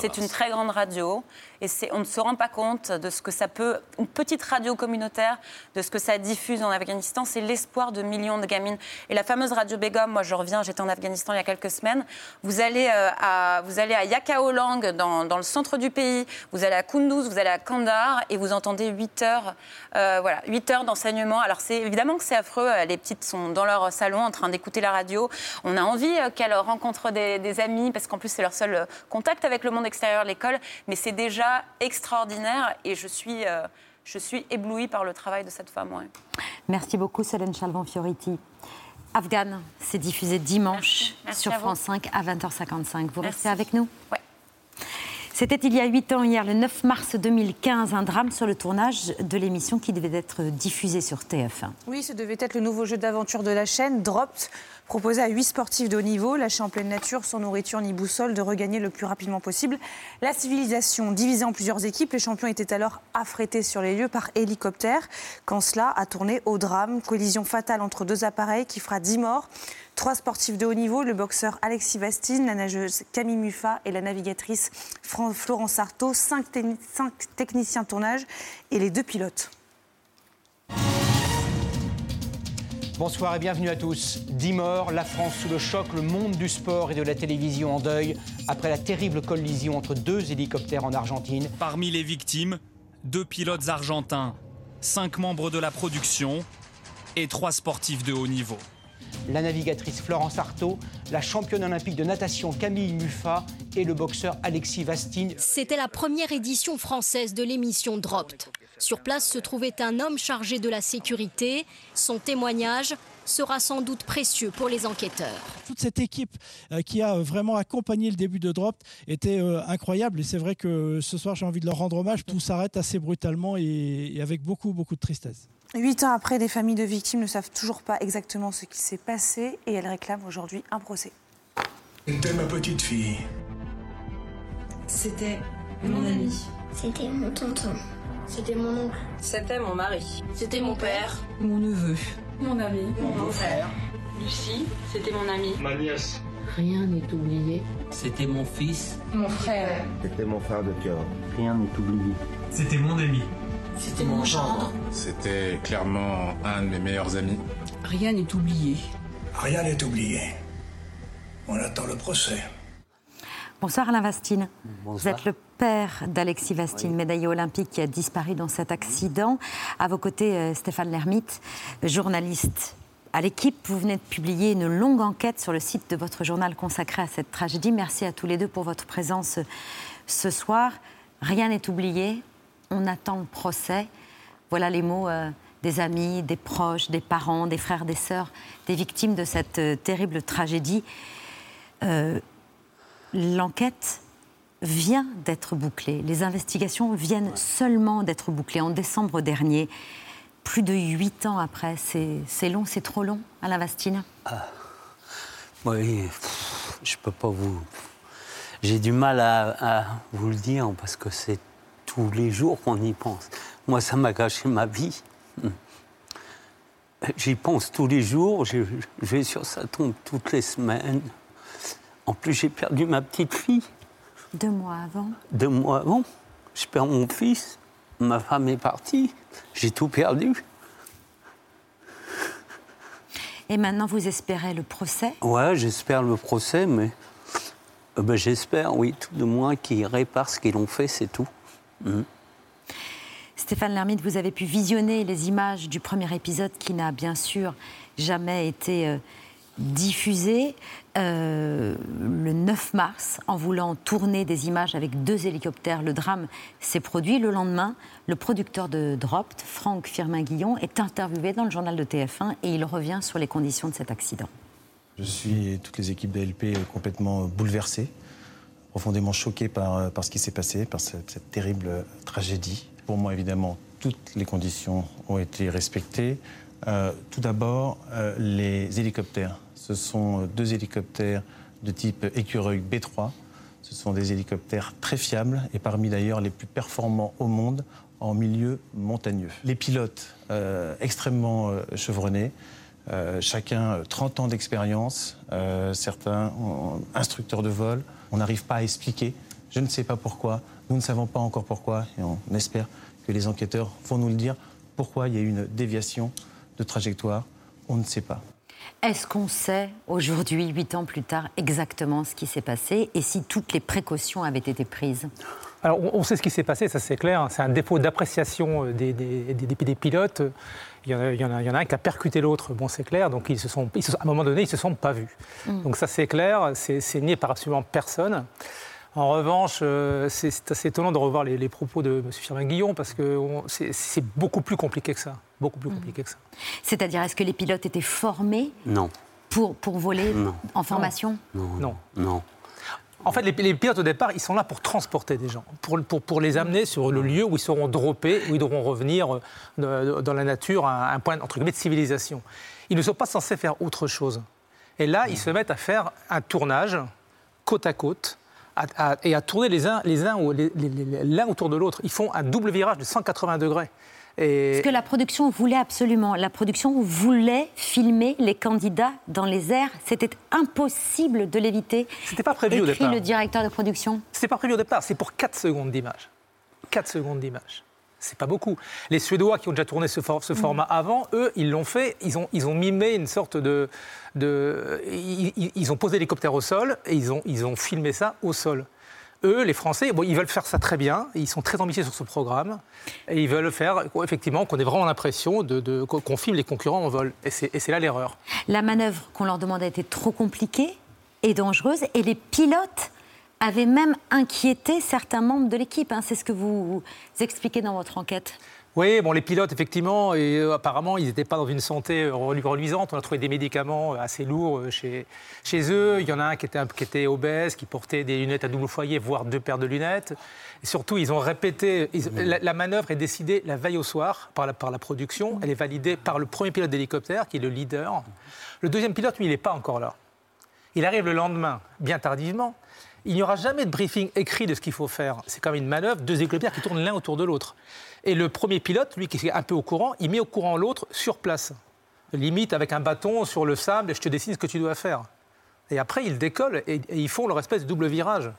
c'est une très grande radio et on ne se rend pas compte de ce que ça peut, une petite radio communautaire, de ce que ça diffuse en Afghanistan. C'est l'espoir de millions de gamines. Et la fameuse radio Begum, moi je reviens, j'étais en Afghanistan il y a quelques semaines. Vous allez euh, à, vous allez à Yakaolang, dans, dans, le centre du pays, vous allez à Kunduz, vous allez à Kandahar et vous entendez 8 heures, euh, voilà, 8 heures d'enseignement. Alors c'est évidemment que c'est affreux. Euh, les petites sont dans leur salon en train d'écouter la radio. On a envie qu'elles rencontrent des, des amis parce qu'en plus c'est leur seul contact avec le monde extérieur l'école, mais c'est déjà extraordinaire et je suis, euh, je suis éblouie par le travail de cette femme. Merci beaucoup, Solène Chalvan-Fioriti. Afghan, c'est diffusé dimanche sur France 5 à 20h55. Vous restez avec nous Oui. C'était il y a 8 ans, hier, le 9 mars 2015, un drame sur le tournage de l'émission qui devait être diffusée sur TF1. Oui, ce devait être le nouveau jeu d'aventure de la chaîne, Dropped, proposé à 8 sportifs de haut niveau, lâchés en pleine nature, sans nourriture ni boussole, de regagner le plus rapidement possible la civilisation. Divisée en plusieurs équipes, les champions étaient alors affrétés sur les lieux par hélicoptère, quand cela a tourné au drame. Collision fatale entre deux appareils qui fera 10 morts. Trois sportifs de haut niveau, le boxeur Alexis Vastine, la nageuse Camille Muffat et la navigatrice Florence Artaud, cinq, techniciens tournage et les deux pilotes. Bonsoir et bienvenue à tous. Dix morts, la France sous le choc, le monde du sport et de la télévision en deuil après la terrible collision entre deux hélicoptères en Argentine. Parmi les victimes, deux pilotes argentins, cinq membres de la production et trois sportifs de haut niveau la navigatrice Florence Artaud, la championne olympique de natation Camille Muffat et le boxeur Alexis Vastine. C'était la première édition française de l'émission Dropped. Sur place se trouvait un homme chargé de la sécurité. Son témoignage sera sans doute précieux pour les enquêteurs. Toute cette équipe euh, qui a vraiment accompagné le début de Dropped était euh, incroyable et c'est vrai que ce soir j'ai envie de leur rendre hommage. Tout s'arrête assez brutalement et avec beaucoup beaucoup de tristesse. Huit ans après, les familles de victimes ne savent toujours pas exactement ce qui s'est passé et elles réclament aujourd'hui un procès. C'était ma petite fille. C'était mon ami. C'était mon tonton. C'était mon oncle. C'était mon mari. C'était mon père. Mon neveu. Mon ami. Mon beau-frère. Lucie, c'était mon ami. Ma nièce. Rien n'est oublié. C'était mon fils. Mon frère. C'était mon frère de cœur. Rien n'est oublié. C'était mon ami. C'était mon gendre. C'était clairement un de mes meilleurs amis. Rien n'est oublié. Rien n'est oublié. On attend le procès. Bonsoir Alain Vastine. Vous êtes le père d'Alexis Vastine, médaillé olympique qui a disparu dans cet accident. À vos côtés, euh, Stéphane Lermite, journaliste à l'équipe. Vous venez de publier une longue enquête sur le site de votre journal consacré à cette tragédie. Merci à tous les deux pour votre présence ce soir. Rien n'est oublié on attend le procès. Voilà les mots euh, des amis, des proches, des parents, des frères, des sœurs, des victimes de cette euh, terrible tragédie. Euh, l'enquête vient d'être bouclée. Les investigations viennent seulement d'être bouclées en décembre dernier. Plus de huit ans après, c'est long, c'est trop long, Alain Vastine ah. Oui, je peux pas vous J'ai du mal à, vous le dire parce que c'est tous les jours qu'on y pense. Moi, ça m'a gâché ma vie. J'y pense tous les jours, je, vais sur sa tombe toutes les semaines. En plus, j'ai perdu ma petite fille. Deux mois avant Deux mois avant. Je perds mon fils, ma femme est partie, j'ai tout perdu. Et maintenant, vous espérez le procès? Ouais, j'espère le procès, mais euh, ben, j'espère, oui, tout de moins qu'ils réparent ce qu'ils ont fait, c'est tout. Mhm. Stéphane Lermite, vous avez pu visionner les images du premier épisode qui n'a bien sûr jamais été euh, diffusé euh, le 9 mars en voulant tourner des images avec deux hélicoptères. Le drame s'est produit le lendemain. Le producteur de Dropt, Franck Firmin-Guillon, est interviewé dans le journal de TF1 et il revient sur les conditions de cet accident. Je suis toutes les équipes d'ALP complètement bouleversées, profondément choquées par, par ce qui s'est passé, par cette terrible tragédie. Pour moi, évidemment, toutes les conditions ont été respectées. Euh, tout d'abord, euh, les hélicoptères. Ce sont deux hélicoptères de type écureuil B3. Ce sont des hélicoptères très fiables et parmi d'ailleurs les plus performants au monde en milieu montagneux. Les pilotes euh, extrêmement chevronnés, chacun 30 ans d'expérience, certains instructeurs de vol. On n'arrive pas à expliquer. Je ne sais pas pourquoi. Nous ne savons pas encore pourquoi et on espère que les enquêteurs vont nous le dire. Pourquoi il y a eu une déviation de trajectoire? On ne sait pas. Est-ce qu'on sait aujourd'hui, huit ans plus tard, exactement ce qui s'est passé et si toutes les précautions avaient été prises? Alors, on sait ce qui s'est passé, ça c'est clair. C'est un défaut d'appréciation euh, des, des, pilotes. Il y, en a, il, y en a, il y, en a, un qui a percuté l'autre, bon, c'est clair. Donc, ils se sont, à un moment donné, ils ne se sont pas vus. Mm. Donc, ça c'est clair, c'est nié par absolument personne. En revanche, euh, c'est assez étonnant de revoir les, propos de M. Firmin-Guillon parce que c'est beaucoup plus compliqué que ça. Beaucoup plus mmh. compliqué que ça. C'est-à-dire, est-ce que les pilotes étaient formés Non. Pour, pour voler en formation non. non. En fait, les, pilotes au départ, ils sont là pour transporter des gens, pour, pour, pour, les amener sur le lieu où ils seront droppés, où ils devront revenir euh, dans la nature à un point entre guillemets de civilisation. Ils ne sont pas censés faire autre chose. Et là, ils se mettent à faire un tournage côte à côte et à tourner les uns, les uns l'un autour de l'autre. Ils font un double virage de 180 degrés. Et... Ce que la production voulait absolument. La production voulait filmer les candidats dans les airs. C'était impossible de l'éviter. C'était pas prévu au départ. le directeur de production. C'était pas prévu au départ. C'est pour 4 secondes d'image. 4 secondes d'image c'est pas beaucoup. Les Suédois qui ont déjà tourné ce, ce mm. format avant, eux, ils l'ont fait, ils ont, ils ont mimé une sorte de. de ils, ont posé l'hélicoptère au sol et ils ont, ils ont filmé ça au sol. Eux, les Français, ils veulent faire ça très bien, ils sont très ambitieux sur ce programme, et ils veulent faire, effectivement, qu'on ait vraiment l'impression de, de qu'on filme les concurrents en vol. Et c'est là l'erreur. La manœuvre qu'on leur demandait était trop compliquée et dangereuse, et les pilotes avait même inquiété certains membres de l'équipe. Hein. C'est ce que vous, expliquez dans votre enquête. Oui, bon, les pilotes, effectivement, et, euh, apparemment, ils n'étaient pas dans une santé euh, reluisante. On a trouvé des médicaments euh, assez lourds chez, chez eux. Il y en a un qui était, qui était obèse, qui portait des lunettes à double foyer, voire deux paires de lunettes. Et surtout, ils ont répété. la, manœuvre est décidée la veille au soir par la, par la production. Elle est validée par le premier pilote d'hélicoptère, qui est le leader. Le deuxième pilote, lui, il n'est pas encore là. Il arrive le lendemain, bien tardivement. Il n'y aura jamais de briefing écrit de ce qu'il faut faire. C'est comme une manœuvre, deux hélicoptères qui tournent l'un autour de l'autre. Et le premier pilote, lui qui est un peu au courant, il met au courant l'autre sur place. Limite avec un bâton sur le sable et je te dessine ce que tu dois faire. Et après, ils décollent et, ils font leur espèce de double virage.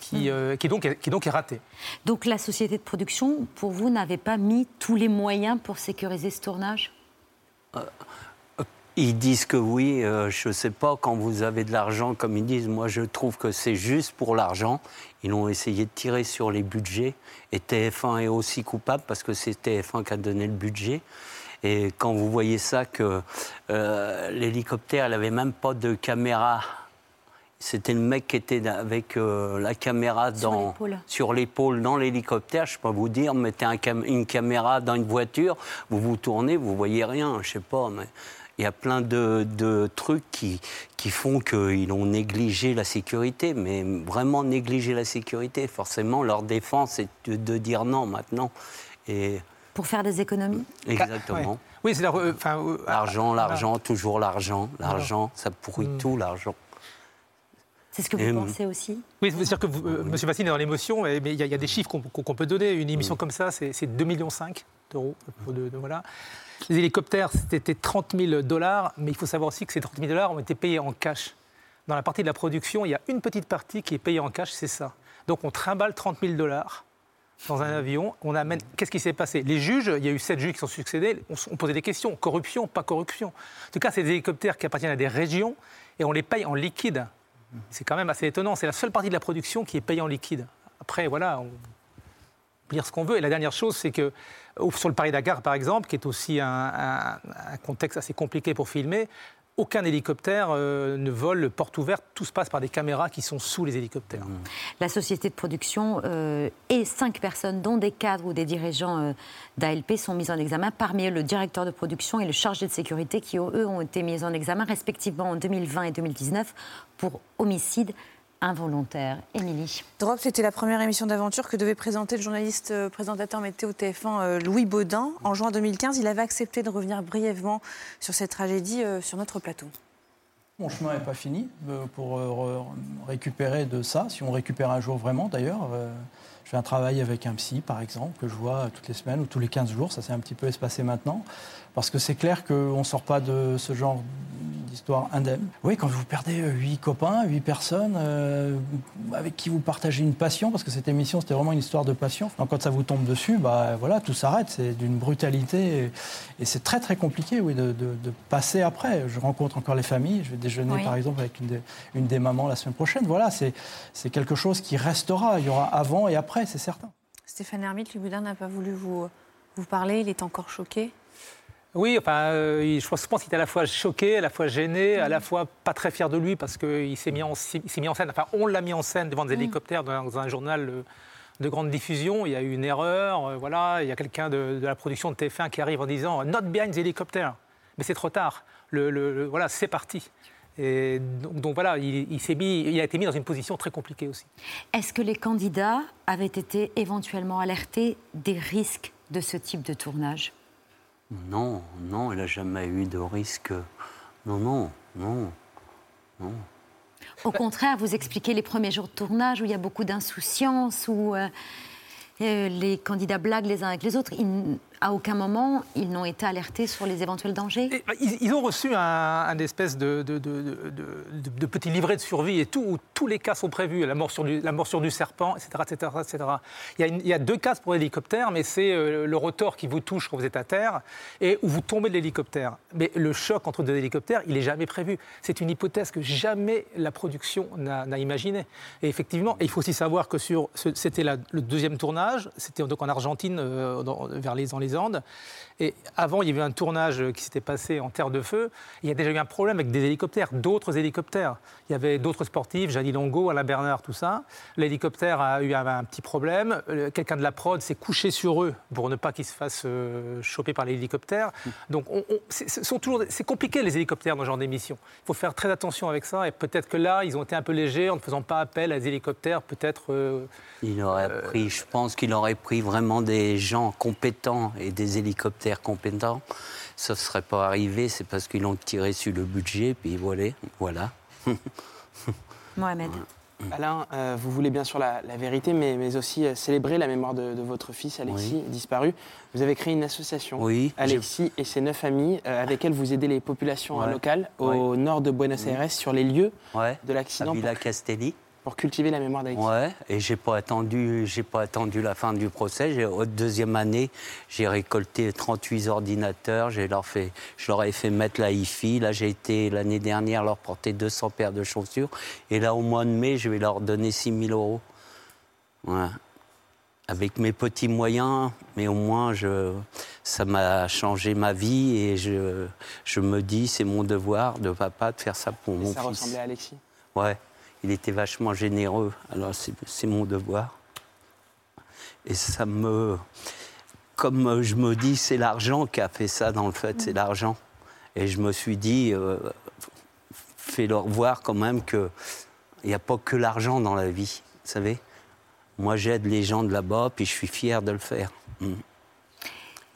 Qui, hmm. euh, qui, donc, qui donc est raté. Donc la société de production, pour vous, n'avait pas mis tous les moyens pour sécuriser ce tournage? Euh, ils disent que oui, euh, je ne sais pas, quand vous avez de l'argent, comme ils disent, moi je trouve que c'est juste pour l'argent. Ils ont essayé de tirer sur les budgets. Et TF1 est aussi coupable parce que c'est TF1 qui a donné le budget. Et quand vous voyez ça, que euh, l'hélicoptère, n'avait même pas de caméra. C'était le mec qui était avec euh, la caméra sur l'épaule dans l'hélicoptère. Je ne peux pas vous dire, mettez une caméra dans une voiture, vous vous tournez, vous voyez rien. Je ne sais pas, mais il y a plein de, trucs qui, qui font qu'ils ont négligé la sécurité, mais vraiment négligé la sécurité. Forcément, leur défense est de, dire non maintenant. Et... Pour faire des économies Exactement. Oui, c'est euh, l'argent, l'argent, toujours l'argent, l'argent, ça pourrit mm. tout, l'argent. C'est ce que vous pensez aussi? Oui, c'est-à-dire que vous, euh, M. est dans l'émotion, mais il y, a des chiffres qu'on peut donner. Une émission mm. comme ça, c'est 2,5 millions d'euros. De, voilà. Les hélicoptères, c'était 30 000 dollars, mais il faut savoir aussi que ces 30 000 dollars ont été payés en cash. Dans la partie de la production, il y a une petite partie qui est payée en cash, c'est ça. Donc on trimballe 30 000 dollars dans un avion, on amène. Qu'est-ce qui s'est passé? Les juges, il y a eu sept juges qui sont succédés, on, posait des questions corruption, pas corruption. En tout cas, c'est des hélicoptères qui appartiennent à des régions et on les paye en liquide. C'est quand même assez étonnant. C'est la seule partie de la production qui est payée en liquide. Après, voilà, on dire ce qu'on veut. Et la dernière chose, c'est que sur le Paris-Dakar, par exemple, qui est aussi un, contexte assez compliqué pour filmer, aucun hélicoptère euh, ne vole porte ouverte, tout se passe par des caméras qui sont sous les hélicoptères. Mmh. La société de production euh, et cinq personnes, dont des cadres ou des dirigeants euh, d'ALP, sont mis en examen, parmi eux le directeur de production et le chargé de sécurité, qui eux ont été mis en examen respectivement en 2020 et 2019 pour homicide involontaire. Émilie. Drop, c'était la première émission d'aventure que devait présenter le journaliste euh, présentateur météo TF1 euh, Louis Baudin. En juin 2015, il avait accepté de revenir brièvement sur cette tragédie euh, sur notre plateau. Mon chemin n'est pas fini pour récupérer de ça, si on récupère un jour vraiment d'ailleurs. Je fais un travail avec un psy, par exemple, que je vois toutes les semaines ou tous les 15 jours. Ça s'est un petit peu espacé maintenant. Parce que c'est clair qu'on ne sort pas de ce genre d'histoire indemne. Oui, quand vous perdez euh, huit copains, huit personnes euh, avec qui vous partagez une passion, parce que cette émission, c'était vraiment une histoire de passion. Donc quand ça vous tombe dessus, bah, voilà, tout s'arrête. C'est d'une brutalité. Et, c'est très, très compliqué, oui, de, passer après. Je rencontre encore les familles. Je vais déjeuner, par exemple, avec une, une des mamans la semaine prochaine. Voilà, c'est quelque chose qui restera. Il y aura avant et après, c'est certain. Stéphane Hermite, le Boudin n'a pas voulu vous, vous parler. Il est encore choqué oui, enfin, euh, je pense qu'il était à la fois choqué, à la fois gêné, à la fois pas très fier de lui parce qu'il s'est mis, en, mis en scène. Enfin, on l'a mis en scène devant des mm. hélicoptères dans un journal euh, de grande diffusion. Il y a eu une erreur. Euh, voilà, il y a quelqu'un de, la production de TF1 qui arrive en disant Not behind the helicopter. Mais c'est trop tard. Le, voilà, c'est parti. Et donc, voilà, il, il, mis, il a été mis dans une position très compliquée aussi. Est-ce que les candidats avaient été éventuellement alertés des risques de ce type de tournage? Non, non, il n'a jamais eu de risque. Non, non, non, non. Au contraire, vous expliquez les premiers jours de tournage où il y a beaucoup d'insouciance, où euh, euh, les candidats blaguent les uns avec les autres à aucun moment, ils n'ont été alertés sur les éventuels dangers bah, ils, ont reçu un, espèce de, petit livret de survie et où tous les cas sont prévus, la morsure du, serpent, etc. etc., etc. Il, y a deux cas pour l'hélicoptère, mais c'est euh, le rotor qui vous touche quand vous êtes à terre et où vous tombez de l'hélicoptère. Mais le choc entre deux hélicoptères, il n'est jamais prévu. C'est une hypothèse que jamais la production n'a imaginée. Et effectivement, il faut aussi savoir que c'était le deuxième tournage, c'était donc en Argentine, euh, vers les, dans les Andes. Et avant, il y avait un tournage qui s'était passé en Terre de Feu. Il y a déjà eu un problème avec des hélicoptères, d'autres hélicoptères. Il y avait d'autres sportifs, Janie Longo, Alain Bernard, tout ça. L'hélicoptère a eu un, petit problème. Euh, quelqu'un de la prod s'est couché sur eux pour ne pas qu'ils se fassent euh, choper par l'hélicoptère. Donc, c'est compliqué les hélicoptères dans ce genre d'émission. Il faut faire très attention avec ça. Et peut-être que là, ils ont été un peu légers en ne faisant pas appel à des hélicoptères, peut-être. Euh, il aurait pris, je pense qu'il aurait pris vraiment des gens compétents et des hélicoptères compétents. Ça ne serait pas arrivé, c'est parce qu'ils l'ont tiré sur le budget, puis voilà. voilà. Mohamed. Alain, euh, vous voulez bien sûr la, vérité, mais, mais, aussi euh, célébrer la mémoire de, votre fils Alexis, disparu. Vous avez créé une association, oui, Alexis et ses neuf amis, euh, avec elle vous aidez les populations locales au nord de Buenos Aires sur les lieux de l'accident. Villa Castelli pour cultiver la mémoire d'Haïti. Ouais, et j'ai pas attendu, j'ai pas attendu la fin du procès. Au deuxième année, j'ai récolté 38 ordinateurs. J'ai leur fait, je leur ai fait mettre la hi Là, j'ai été l'année dernière leur porter 200 paires de chaussures. Et là, au mois de mai, je vais leur donner 6 000 euros. Ouais. Avec mes petits moyens, mais au moins, je, ça m'a changé ma vie et je, je me dis, c'est mon devoir de papa de faire ça pour mon fils. Ça ressemblait à Alexis Ouais il était vachement généreux. Alors c'est mon devoir. Et ça me. Comme je me dis, c'est l'argent qui a fait ça dans le fait, c'est l'argent. Et je me suis dit, euh, fais-leur voir quand même qu'il n'y a pas que l'argent dans la vie, vous savez. Moi, j'aide les gens de là-bas, puis je suis fier de le faire. Mm.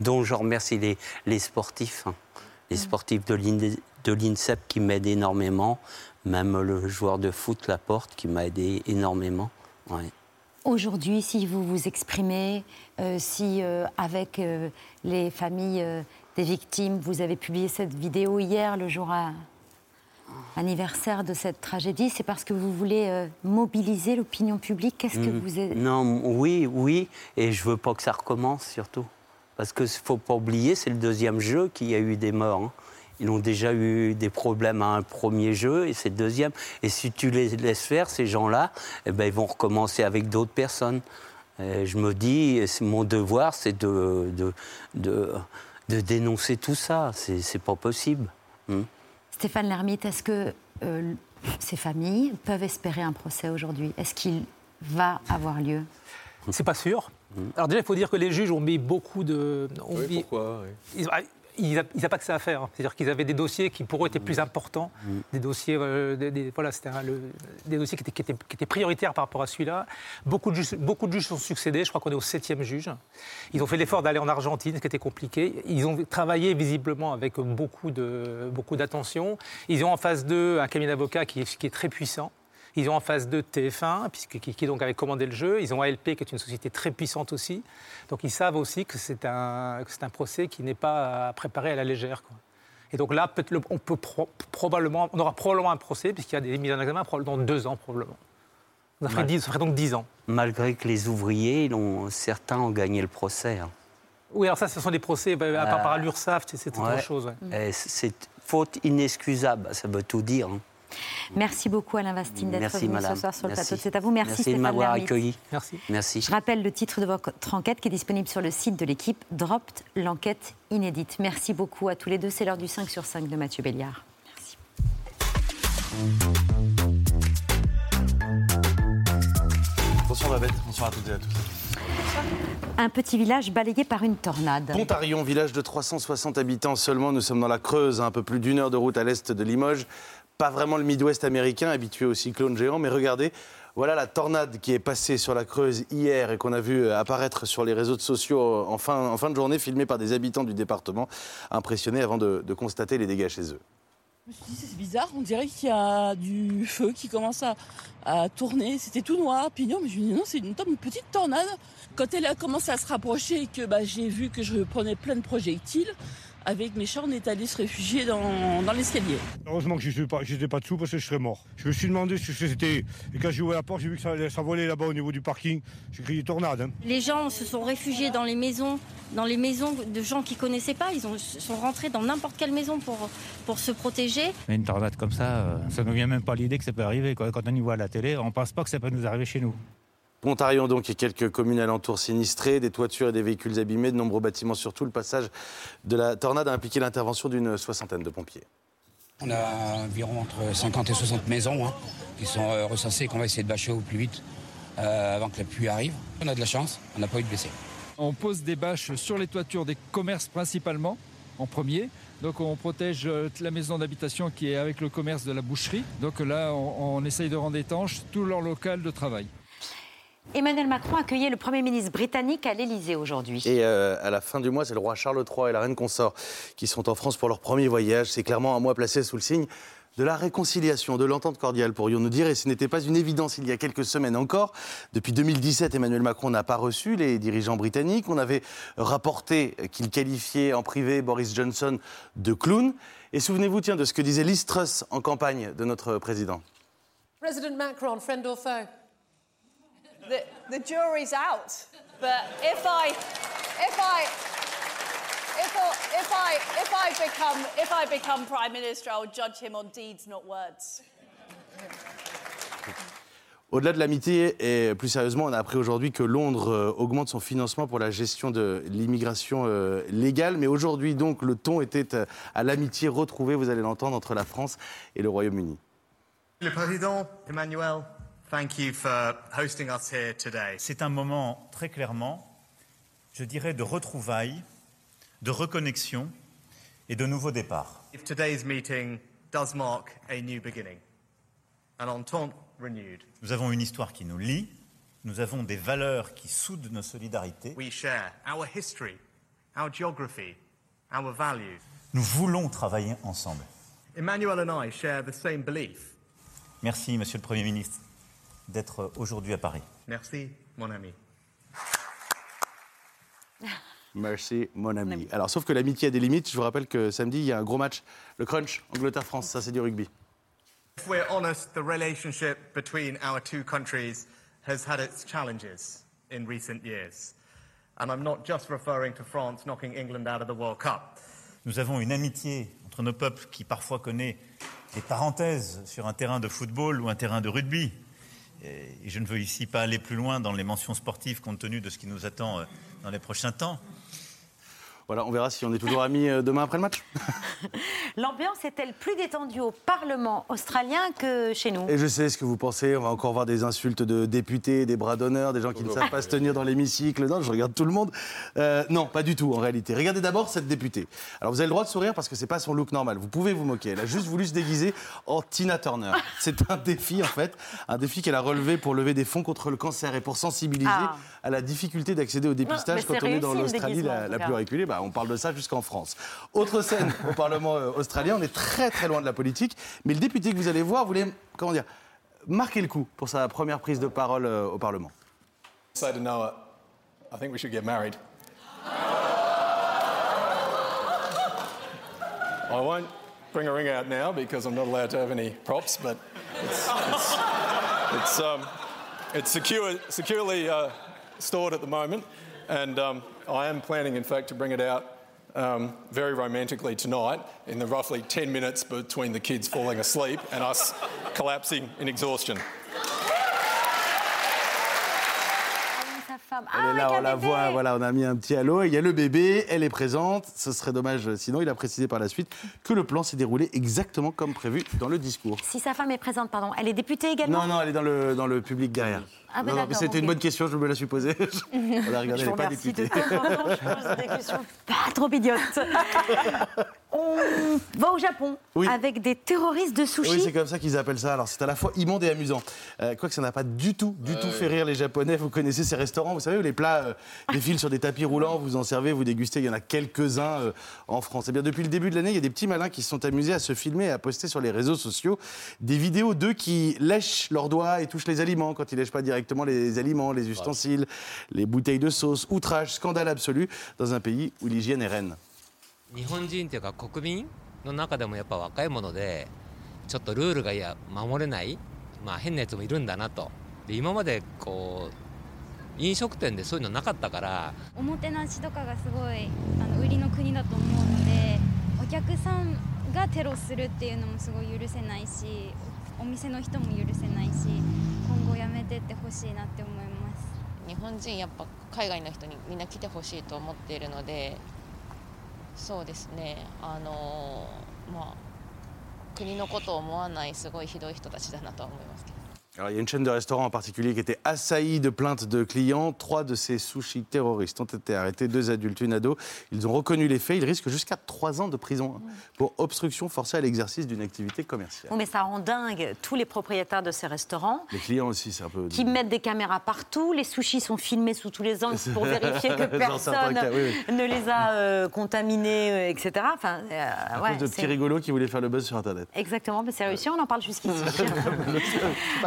Donc, je remercie les, les sportifs, hein. les sportifs de l'INSEP qui m'aident énormément, Même le joueur de foot Laporte qui m'a aidé énormément. Aujourd'hui, si vous vous exprimez, euh, si euh, avec euh, les familles des victimes, vous avez publié cette vidéo hier, le jour anniversaire de cette tragédie, c'est parce que vous voulez mobiliser l'opinion publique? Qu'est-ce que Mm. vous êtes... Non, oui, oui, et je veux pas que ça recommence surtout. Parce qu'il ne faut pas oublier, c'est le deuxième jeu qui a eu des morts. hein. Ils ont déjà eu des problèmes à un premier jeu et c'est le deuxième. Et si tu les laisses faire, ces gens-là, eh ben, ils vont recommencer avec d'autres personnes. Et je me dis, mon devoir, c'est de, de, de, de dénoncer tout ça. C'est c'est pas possible. Hmm. Stéphane Lermite, est-ce que euh, ces familles peuvent espérer un procès aujourd'hui? Est-ce qu'il va avoir lieu? C'est pas sûr. Alors déjà, il faut dire que les juges ont mis beaucoup de... ont Oui, mis- pourquoi? Oui. Ils n'avaient pas que ça à faire. C'est-à-dire qu'ils avaient des dossiers qui, pour eux, étaient plus importants. Des dossiers, euh, des, des- voilà, c'était un- le- des dossiers qui étaient, qui étaient- qui étaient prioritaires par rapport à celui-là. Beaucoup de juges, beaucoup de juges sont succédés. Je crois qu'on est au septième juge. Ils ont fait l'effort d'aller en Argentine, ce qui était compliqué. Ils ont travaillé visiblement avec beaucoup de beaucoup d'attention. Ils ont en face d'eux un cabinet d'avocats qui est très puissant. Ils ont en face d'eux TF1, puisque, qui, qui donc avait commandé le jeu. Ils ont ALP, qui est une société très puissante aussi. Donc ils savent aussi que c'est un, que c'est un procès qui n'est pas à préparer à la légère. quoi. Et donc là, on, peut pro- probablement, on aura probablement un procès, puisqu'il y a des mises en examen dans deux ans, probablement. Ça ferait, ça ferait donc dix ans. Malgré que les ouvriers, ont- certains ont gagné le procès. hein. Oui, alors ça, ce sont des procès, bah, à part Euh, par l'URSSAF, c'est c'est autre Ouais. chose. ouais. Et C'est faute inexcusable, ça veut tout dire. hein. Merci beaucoup Alain Vastine d'être Merci, venu madame. ce soir sur le Merci. plateau de C'est à vous. Merci, Merci de m'avoir accueilli. Merci. Merci. Je rappelle le titre de votre enquête qui est disponible sur le site de l'équipe Dropped, l'enquête inédite. Merci beaucoup à tous les deux. C'est l'heure du 5 sur 5 de Mathieu Béliard. Bonsoir Babette, bonsoir à toutes et à tous. Un petit village balayé par une tornade. Pontarion, village de 360 habitants seulement, nous sommes dans la Creuse, à un peu plus d'une heure de route à l'est de Limoges. Pas vraiment le Midwest américain, habitué aux cyclones géants, mais regardez, voilà la tornade qui est passée sur la Creuse hier et qu'on a vu apparaître sur les réseaux sociaux en fin, en fin de journée, filmée par des habitants du département, impressionnés avant de, constater les dégâts chez eux. Je me suis dit, c'est bizarre, on dirait qu'il y a du feu qui commence à, tourner. C'était tout noir, pignon, mais je me dis non, c'est une, une petite tornade. Quand elle a commencé à se rapprocher et que bah, j'ai vu que je prenais plein de projectiles, avec mes chats, on est allé se réfugier dans, dans l'escalier. Heureusement que je n'étais pas, j'étais pas dessous parce que je serais mort. Je me suis demandé ce que c'était. Et quand j'ai ouvert la porte, j'ai vu que ça, ça volait là-bas au niveau du parking. J'ai crié tornade. hein. Les gens se sont réfugiés dans les maisons, dans les maisons de gens qu'ils connaissaient pas. Ils ont, sont rentrés dans n'importe quelle maison pour, pour se protéger. Mais Une tornade comme ça, euh, ça ne nous vient même pas l'idée que ça peut arriver. quoi. Quand on y voit à la télé, on ne pense pas que ça peut nous arriver chez nous. Pontarion donc et quelques communes alentours sinistrées, des toitures et des véhicules abîmés, de nombreux bâtiments surtout. Le passage de la tornade a impliqué l'intervention d'une soixantaine de pompiers. On a environ entre 50 et 60 maisons hein, qui sont euh, recensées et qu'on va essayer de bâcher au plus vite euh, avant que la pluie arrive. On a de la chance, on n'a pas eu de blessés. On pose des bâches sur les toitures des commerces principalement, en premier. Donc on protège euh, la maison d'habitation qui est avec le commerce de la boucherie. Donc là, on, on essaye de rendre étanche tout leur local de travail. Emmanuel Macron accueillait le Premier ministre britannique à l'Élysée aujourd'hui. Et euh, à la fin du mois, c'est le roi Charles III et la reine consort qui sont en France pour leur premier voyage. C'est clairement un mois placé sous le signe de la réconciliation, de l'entente cordiale, pourrions-nous dire. Et ce n'était pas une évidence il y a quelques semaines encore. Depuis 2017, Emmanuel Macron n'a pas reçu les dirigeants britanniques. On avait rapporté qu'il qualifiait en privé Boris Johnson de clown. Et souvenez-vous, tiens, de ce que disait Liz Truss en campagne de notre président. President Macron, friend or foe? The, the jury's out. But if I, if I, if I, if I, if I become, if I become prime minister, I'll judge him on deeds, not words. Au-delà de l'amitié, et plus sérieusement, on a appris aujourd'hui que Londres euh, augmente son financement pour la gestion de l'immigration euh, légale. Mais aujourd'hui, donc, le ton était euh, à l'amitié retrouvée, vous allez l'entendre, entre la France et le Royaume-Uni. Le président Emmanuel, thank you for hosting us here today. C'est un moment très clairement, je dirais, de retrouvailles, de reconnexion et de nouveau départ. If today's meeting does mark a new beginning, an entente renewed. Nous avons une histoire qui nous lie, nous avons des valeurs qui soudent nos solidarités. We share our history, our geography, our values. Nous voulons travailler ensemble. Emmanuel and I share the same belief Merci, Monsieur le Premier ministre, d'être aujourd'hui à Paris. Merci, mon ami. Merci, mon ami. Alors, sauf que l'amitié a des limites. Je vous rappelle que samedi, il y a un gros match, le crunch, Angleterre-France. Ça, c'est du rugby. If we're honest, the relationship between our two countries has had its challenges in recent years. And I'm not just referring to France knocking England out of the World Cup. Nous avons une amitié entre nos peuples qui parfois connaît des parenthèses sur un terrain de football ou un terrain de rugby. Et je ne veux ici pas aller plus loin dans les mentions sportives compte tenu de ce qui nous attend euh, dans les prochains temps. Voilà, on verra si on est toujours amis euh, demain après le match. L'ambiance est-elle plus détendue au Parlement australien que chez nous? Et je sais ce que vous pensez. On va encore voir des insultes de députés, des bras d'honneur, des gens qui ne savent pas se tenir dans l'hémicycle. Non, je regarde tout le monde. Euh, non, pas du tout en réalité. Regardez d'abord cette députée. Alors vous avez le droit de sourire parce que c'est pas son look normal. Vous pouvez vous moquer. Elle a juste voulu se déguiser en Tina Turner. C'est un défi en fait, un défi qu'elle a relevé pour lever des fonds contre le cancer et pour sensibiliser Ah. à la difficulté d'accéder au dépistage quand on est dans l'Australie la, plus reculée. Bah, on parle de ça jusqu'en France. Autre scène au Parlement euh, australien. On est très très loin de la politique, mais le député que vous allez voir voulait comment dire marquer le coup pour sa première prise de parole euh, au Parlement. I think we should get married. I won't bring a ring out now because I'm not allowed to have any props, but it's, it's, it's, um, it's secure, securely uh, stored at the moment. And um, I am planning, in fact, to bring it out um, very romantically tonight in the roughly 10 minutes between the kids falling asleep and us collapsing in exhaustion. Femme. Elle Ah, est là, avec on la bébé. voit, voilà, on a mis un petit halo. Il y a le bébé, elle est présente. Ce serait dommage, euh, sinon il a précisé par la suite que le plan s'est déroulé exactement comme prévu dans le discours. Si sa femme est présente, pardon, elle est députée également Non, non, elle est dans le, dans le public derrière. Ah, bah non, non, mais d'accord, c'était une bonne question, je me la suis posée. on a regardé, Je elle n'est pas députée. temps en temps, je pose des questions pas trop idiotes. On va au Japon Oui. avec des terroristes de sushi. Oui, c'est comme ça qu'ils appellent ça. Alors, c'est à la fois immonde et amusant. Euh, Quoique ça n'a pas du tout, du tout fait rire les Japonais. Vous connaissez ces restaurants, vous savez, où les plats euh, défilent sur des tapis roulants, vous en servez, vous dégustez. Il y en a quelques-uns euh, en France. Eh bien, depuis le début de l'année, il y a des petits malins qui se sont amusés à se filmer et à poster sur les réseaux sociaux des vidéos d'eux qui lèchent leurs doigts et touchent les aliments quand ils lèchent pas directement les aliments, les ustensiles, les bouteilles de sauce. Outrage, scandale absolu dans un pays où l'hygiène est reine. 日本人というか国民の中でもやっぱ若いものでちょっとルールがいや守れない、まあ、変なやつもいるんだなと。で今までこう飲食店でそういうのなかったからおもてなしとかがすごいあの売りの国だと思うのでお客さんがテロするっていうのもすごい許せないしお店の人も許せないし今後やめてってほしいなって思います日本人やっぱ海外の人にみんな来てほしいと思っているのでそうですね。あのまあ国のことを思わないすごいひどい人たちだなとは思いますけど。Alors, il y a une chaîne de restaurants en particulier qui était assaillie de plaintes de clients. Trois de ces sushis terroristes ont été arrêtés, deux adultes, une ado. Ils ont reconnu les faits. Ils risquent jusqu'à trois ans de prison hein, pour obstruction forcée à l'exercice d'une activité commerciale. Bon, mais ça rend dingue tous les propriétaires de ces restaurants Les clients aussi, c'est un peu. qui mettent des caméras partout. Les sushis sont filmés sous tous les angles pour vérifier que personne cas, oui, ne les a euh, contaminés, euh, etc. Enfin, euh, À ouais, cause de petits rigolos qui voulaient faire le buzz sur Internet. Exactement, mais c'est réussi, on en parle jusqu'ici.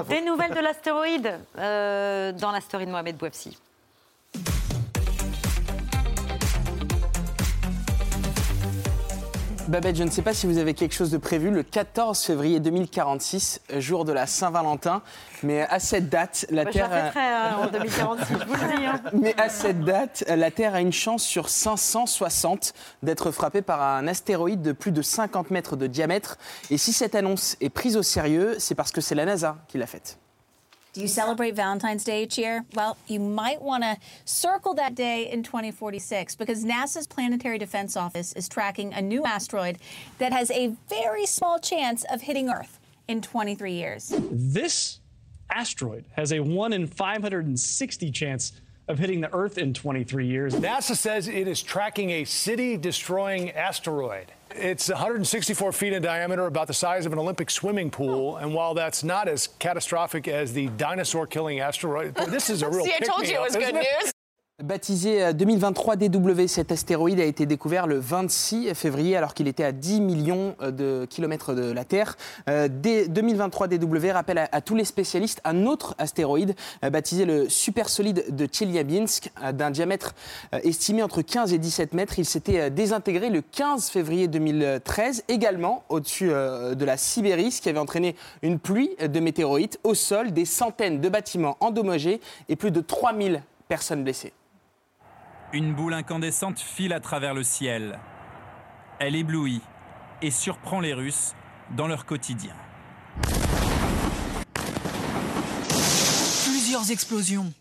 Des nouvelles de l'astéroïde euh, dans la story de Mohamed Bouafsi. Babette, je ne sais pas si vous avez quelque chose de prévu le 14 février 2046, jour de la Saint-Valentin, mais à cette date, la Bah, Terre. hein, en 2046, je vous le dis. hein. Mais à cette date, la Terre a une chance sur 560 d'être frappée par un astéroïde de plus de 50 mètres de diamètre. Et si cette annonce est prise au sérieux, c'est parce que c'est la NASA qui l'a faite. Do you celebrate Valentine's Day each year? Well, you might want to circle that day in 2046 because NASA's Planetary Defense Office is tracking a new asteroid that has a very small chance of hitting Earth in 23 years. This asteroid has a 1 in 560 chance of hitting the Earth in 23 years. NASA says it is tracking a city destroying asteroid. It's 164 feet in diameter, about the size of an Olympic swimming pool. And while that's not as catastrophic as the dinosaur killing asteroid, this is a real See, I told you it was good it? news. Baptisé 2023 DW, cet astéroïde a été découvert le 26 février alors qu'il était à 10 millions de kilomètres de la Terre. 2023 DW rappelle à, tous les spécialistes un autre astéroïde euh, baptisé le supersolide de Tcheliabinsk euh, d'un diamètre euh, estimé entre 15 et 17 mètres. Il s'était désintégré le 15 février 2013 également au-dessus de la Sibérie, ce qui avait entraîné une pluie de météorites au sol, des centaines de bâtiments endommagés et plus de 3000 personnes blessées. Une boule incandescente file à travers le ciel. Elle éblouit et surprend les Russes dans leur quotidien. Plusieurs explosions.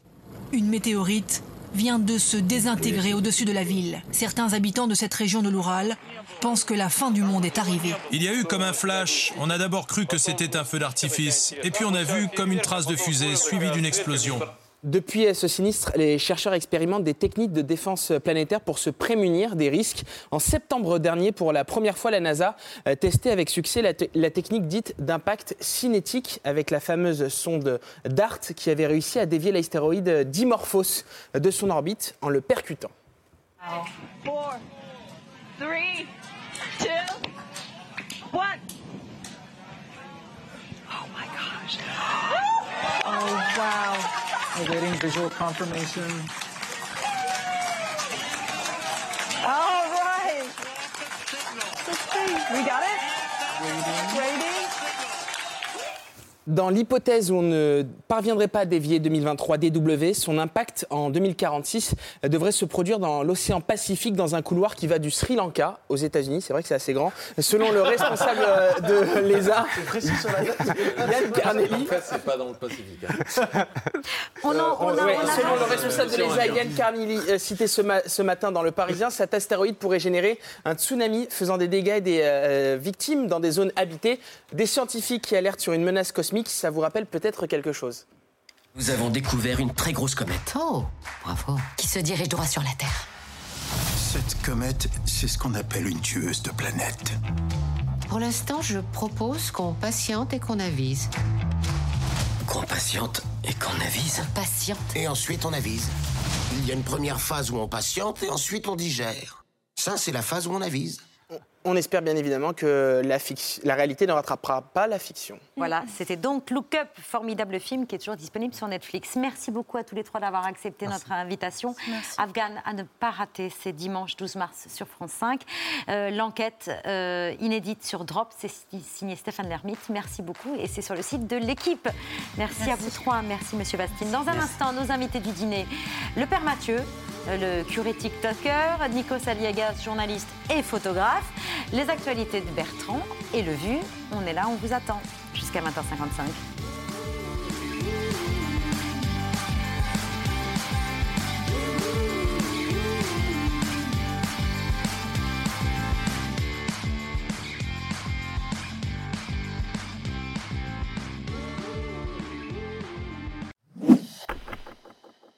Une météorite vient de se désintégrer au-dessus de la ville. Certains habitants de cette région de l'Oural pensent que la fin du monde est arrivée. Il y a eu comme un flash. On a d'abord cru que c'était un feu d'artifice. Et puis on a vu comme une trace de fusée suivie d'une explosion. Depuis ce sinistre, les chercheurs expérimentent des techniques de défense planétaire pour se prémunir des risques. En septembre dernier, pour la première fois, la NASA testé avec succès la, technique dite d'impact cinétique avec la fameuse sonde DART qui avait réussi à dévier l'astéroïde Dimorphos de son orbite en le percutant. Four, three, two, one. Oh my gosh. Oh wow. Awaiting visual confirmation. All right. We got it? Waiting. Waiting. Dans l'hypothèse où on ne parviendrait pas à dévier 2023 DW, son impact en 2046 devrait se produire dans l'océan Pacifique, dans un couloir qui va du Sri Lanka aux États-Unis. C'est vrai que c'est assez grand. Selon le responsable euh, de l'ESA, Yann Carnelli. c'est pas dans le Pacifique. Hein. On selon le responsable de l'ESA, Yann Carnelli, euh, cité ce, ce, matin dans Le Parisien, cet astéroïde pourrait générer un tsunami faisant des dégâts et des euh, victimes dans des zones habitées. Des scientifiques qui alertent sur une menace cosmique ça vous rappelle peut-être quelque chose Nous avons découvert une très grosse comète. Oh, bravo. Qui se dirige droit sur la Terre. Cette comète, c'est ce qu'on appelle une tueuse de planètes. Pour l'instant, je propose qu'on patiente et qu'on avise. Qu'on patiente et qu'on avise Patiente. Et ensuite on avise. Il y a une première phase où on patiente et ensuite on digère. Ça, c'est la phase où on avise. On espère bien évidemment que la, la, réalité ne rattrapera pas la fiction. Voilà, c'était donc Look Up, formidable film qui est toujours disponible sur Netflix. Merci beaucoup à tous les trois d'avoir accepté notre invitation. Afghan à ne pas rater, c'est dimanche 12 mars sur France 5. Euh, l'enquête euh, inédite sur Drop, c'est signé Stéphane Lermite. Merci beaucoup et c'est sur le site de l'équipe. Merci, à vous trois. Merci Monsieur Bastine. Dans un instant, nos invités du dîner, le père Mathieu, le curé TikToker, Nico Saliagas, journaliste et photographe, les actualités de Bertrand et le Vu. On est là, on vous attend jusqu'à 20h55.